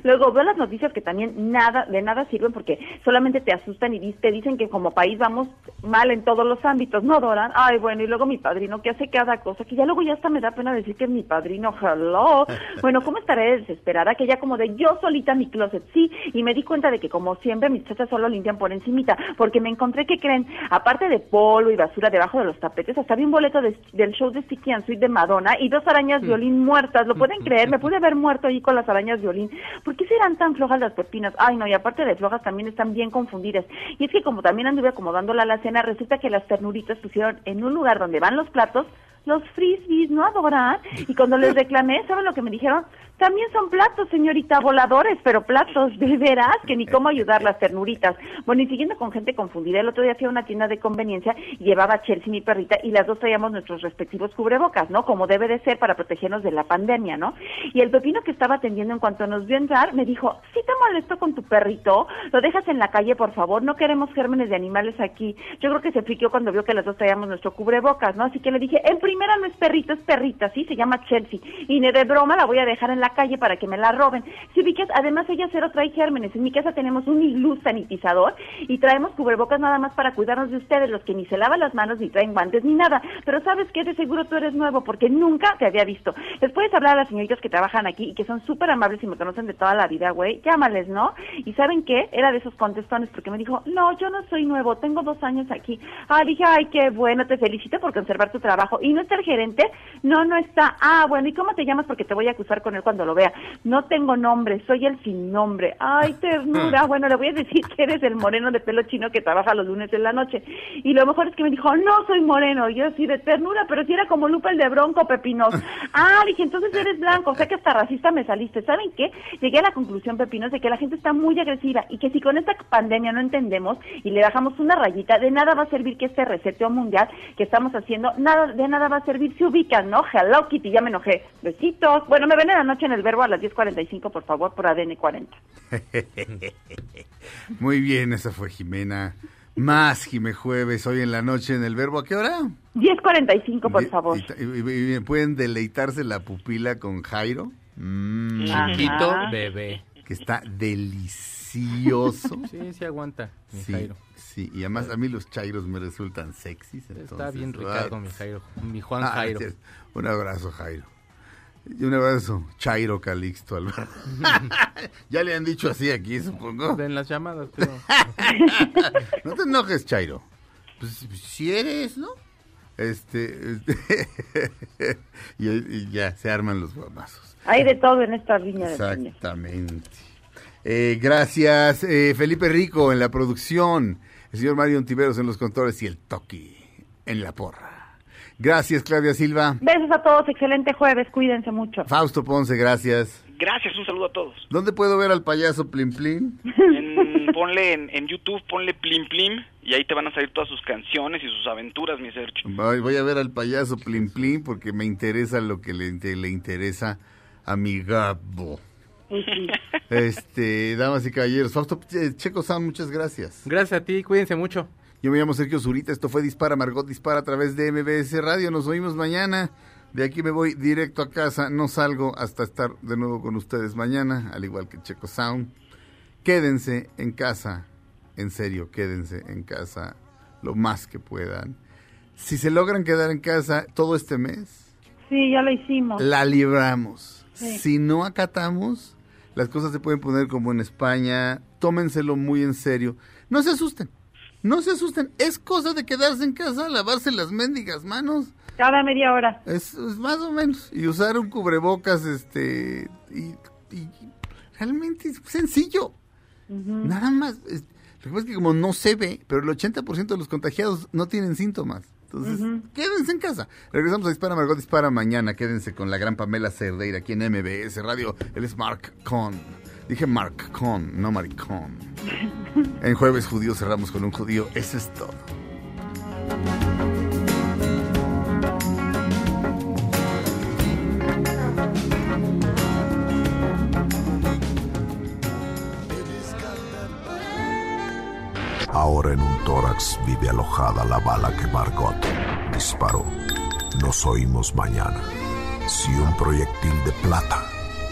luego veo las noticias que también nada, de nada sirven porque solamente te asustan y te dicen que como país vamos mal en todos los ámbitos, ¿no, Doran? Ay, bueno, y luego mi padrino que hace cada cosa, que ya luego ya hasta me da pena decir que es mi padrino, hello. [laughs] Bueno, ¿cómo estaré de desesperada? Que ya como de yo solita mi closet, sí, y me di cuenta de que como siempre mis chachas solo limpian por encimita, porque me encontré que creen, aparte de polvo y basura debajo de los tapetes, hasta vi un boleto de- del show de Sticky and Sweet de Madonna y dos arañas violín muertas, ¿lo pueden creer? Me pude haber muerto ahí con las arañas violín. ¿Por qué serán tan flojas las pepinas? Ay, no, y aparte de flojas también están bien confundidas. Y es que como también anduve acomodando la alacena, resulta que las ternuritas pusieron en un lugar donde van los platos los frisbees, ¿no adoran? Y cuando les reclamé, ¿saben lo que me dijeron? También son platos, señorita, voladores, pero platos, de veras, que ni cómo ayudar las ternuritas. Bueno, y siguiendo con gente confundida, el otro día fui a una tienda de conveniencia y llevaba a Chelsea, mi perrita, y las dos traíamos nuestros respectivos cubrebocas, ¿no? Como debe de ser para protegernos de la pandemia, ¿no? Y el pepino que estaba atendiendo en cuanto nos vio entrar, me dijo, ¿sí te molesto con tu perrito? Lo dejas en la calle, por favor, no queremos gérmenes de animales aquí. Yo creo que se friqueó cuando vio que las dos traíamos nuestro cubrebocas, ¿no? Así que le dije, en primera no es perrito, es perrita, ¿sí? Se llama Chelsea. Y ni de broma la voy a dejar en la calle para que me la roben. Si ubicas, además ella cero trae gérmenes. En mi casa tenemos un iglú sanitizador y traemos cubrebocas nada más para cuidarnos de ustedes, los que ni se lavan las manos, ni traen guantes, ni nada. Pero sabes que de seguro tú eres nuevo porque nunca te había visto. Les puedes hablar a las señoritas que trabajan aquí y que son súper amables y me conocen de toda la vida, güey. Llámales, ¿no? Y ¿saben qué? Era de esos contestones porque me dijo, no, yo no soy nuevo, tengo dos años aquí. Ah, dije, ay, qué bueno, te felicito por conservar tu trabajo. ¿Y no está el gerente? No, no está. Ah, bueno, ¿y cómo te llamas? Porque te voy a acusar con él cuando lo vea. No tengo nombre, soy el sin nombre. Ay, ternura. [laughs] Bueno, le voy a decir que eres el moreno de pelo chino que trabaja los lunes en la noche. Y lo mejor es que me dijo, no soy moreno. Y yo así de ternura, pero si era como Lupa el de Bronco, Pepinos. [laughs] Ah, dije, entonces eres blanco. O sea que hasta racista me saliste. ¿Saben qué? Llegué a la conclusión, Pepinos, de que la gente está muy agresiva y que si con esta pandemia no entendemos y le bajamos una rayita, de nada va a servir que este reseteo mundial que estamos haciendo, nada de nada va a servir. Se ubican, ¿no? Hello Kitty, ya me enojé. Besitos. Bueno, me ven en la noche escuchen el verbo a las 10.45, por favor, por ADN 40. [laughs] Muy bien, esa fue Jimena. Más Jime Jueves, hoy en la noche en el verbo. ¿A qué hora? 10.45, por Y- favor. Y, y- y pueden deleitarse la pupila con Jairo. Mm, Chiquito, Ajá. bebé. que está delicioso. [laughs] Sí, sí aguanta, mi Sí, Jairo. sí, y además a mí los chairos me resultan sexys. Está bien Ricardo, mi Jairo. Mi Juan ah, Jairo. Un abrazo, Jairo. Y un abrazo, Chairo Calixto Alvarado. [laughs] ya le han dicho así aquí, supongo. En las llamadas, creo. [laughs] no te enojes, Chairo. Pues si eres, ¿no? Este, este, [laughs] y, y ya se arman los guamazos. Hay de todo en esta viña. Exactamente. Eh, gracias, eh, Felipe Rico en la producción, el señor Mario Ontiveros en los controles y el Toki en la porra. Gracias, Claudia Silva. Besos a todos, excelente jueves, cuídense mucho. Fausto Ponce, gracias. Gracias, un saludo a todos. ¿Dónde puedo ver al payaso Plim Plim? En- ponle en, en YouTube, ponle Plim Plim y ahí te van a salir todas sus canciones y sus aventuras, mi Sergio. Voy, voy a ver al payaso Plim Plim porque me interesa lo que le, le interesa a mi Gabo. Pues. Este, damas y caballeros, Fausto eh, Checo Sound, muchas gracias. Gracias a ti, cuídense mucho. Yo me llamo Sergio Zurita, esto fue Dispara, Margot Dispara a través de MBS Radio, nos oímos mañana. De aquí me voy directo a casa, no salgo hasta estar de nuevo con ustedes mañana, al igual que Checo Sound. Quédense en casa, en serio, quédense en casa lo más que puedan. Si se logran quedar en casa todo este mes, Sí, ya lo hicimos. la libramos. Sí. Si no acatamos, las cosas se pueden poner como en España. Tómenselo muy en serio. No se asusten. No se asusten. Es cosa de quedarse en casa, lavarse las mendigas manos. Cada media hora. Es, es más o menos. Y usar un cubrebocas, este. Y, y realmente es sencillo. Nada más. Es- lo que pasa es que como no se ve, pero el 80% de los contagiados no tienen síntomas. Entonces, quédense en casa. Regresamos a Dispara Margot Dispara mañana. Quédense con la gran Pamela Cerdeira aquí en MBS Radio. Él es Mark Con. Dije Mark Con, no Maricón. En Jueves Judío cerramos con un judío. Eso es todo. Ahora en un tórax vive alojada la bala que Margot disparó. Nos oímos mañana. Si un proyectil de plata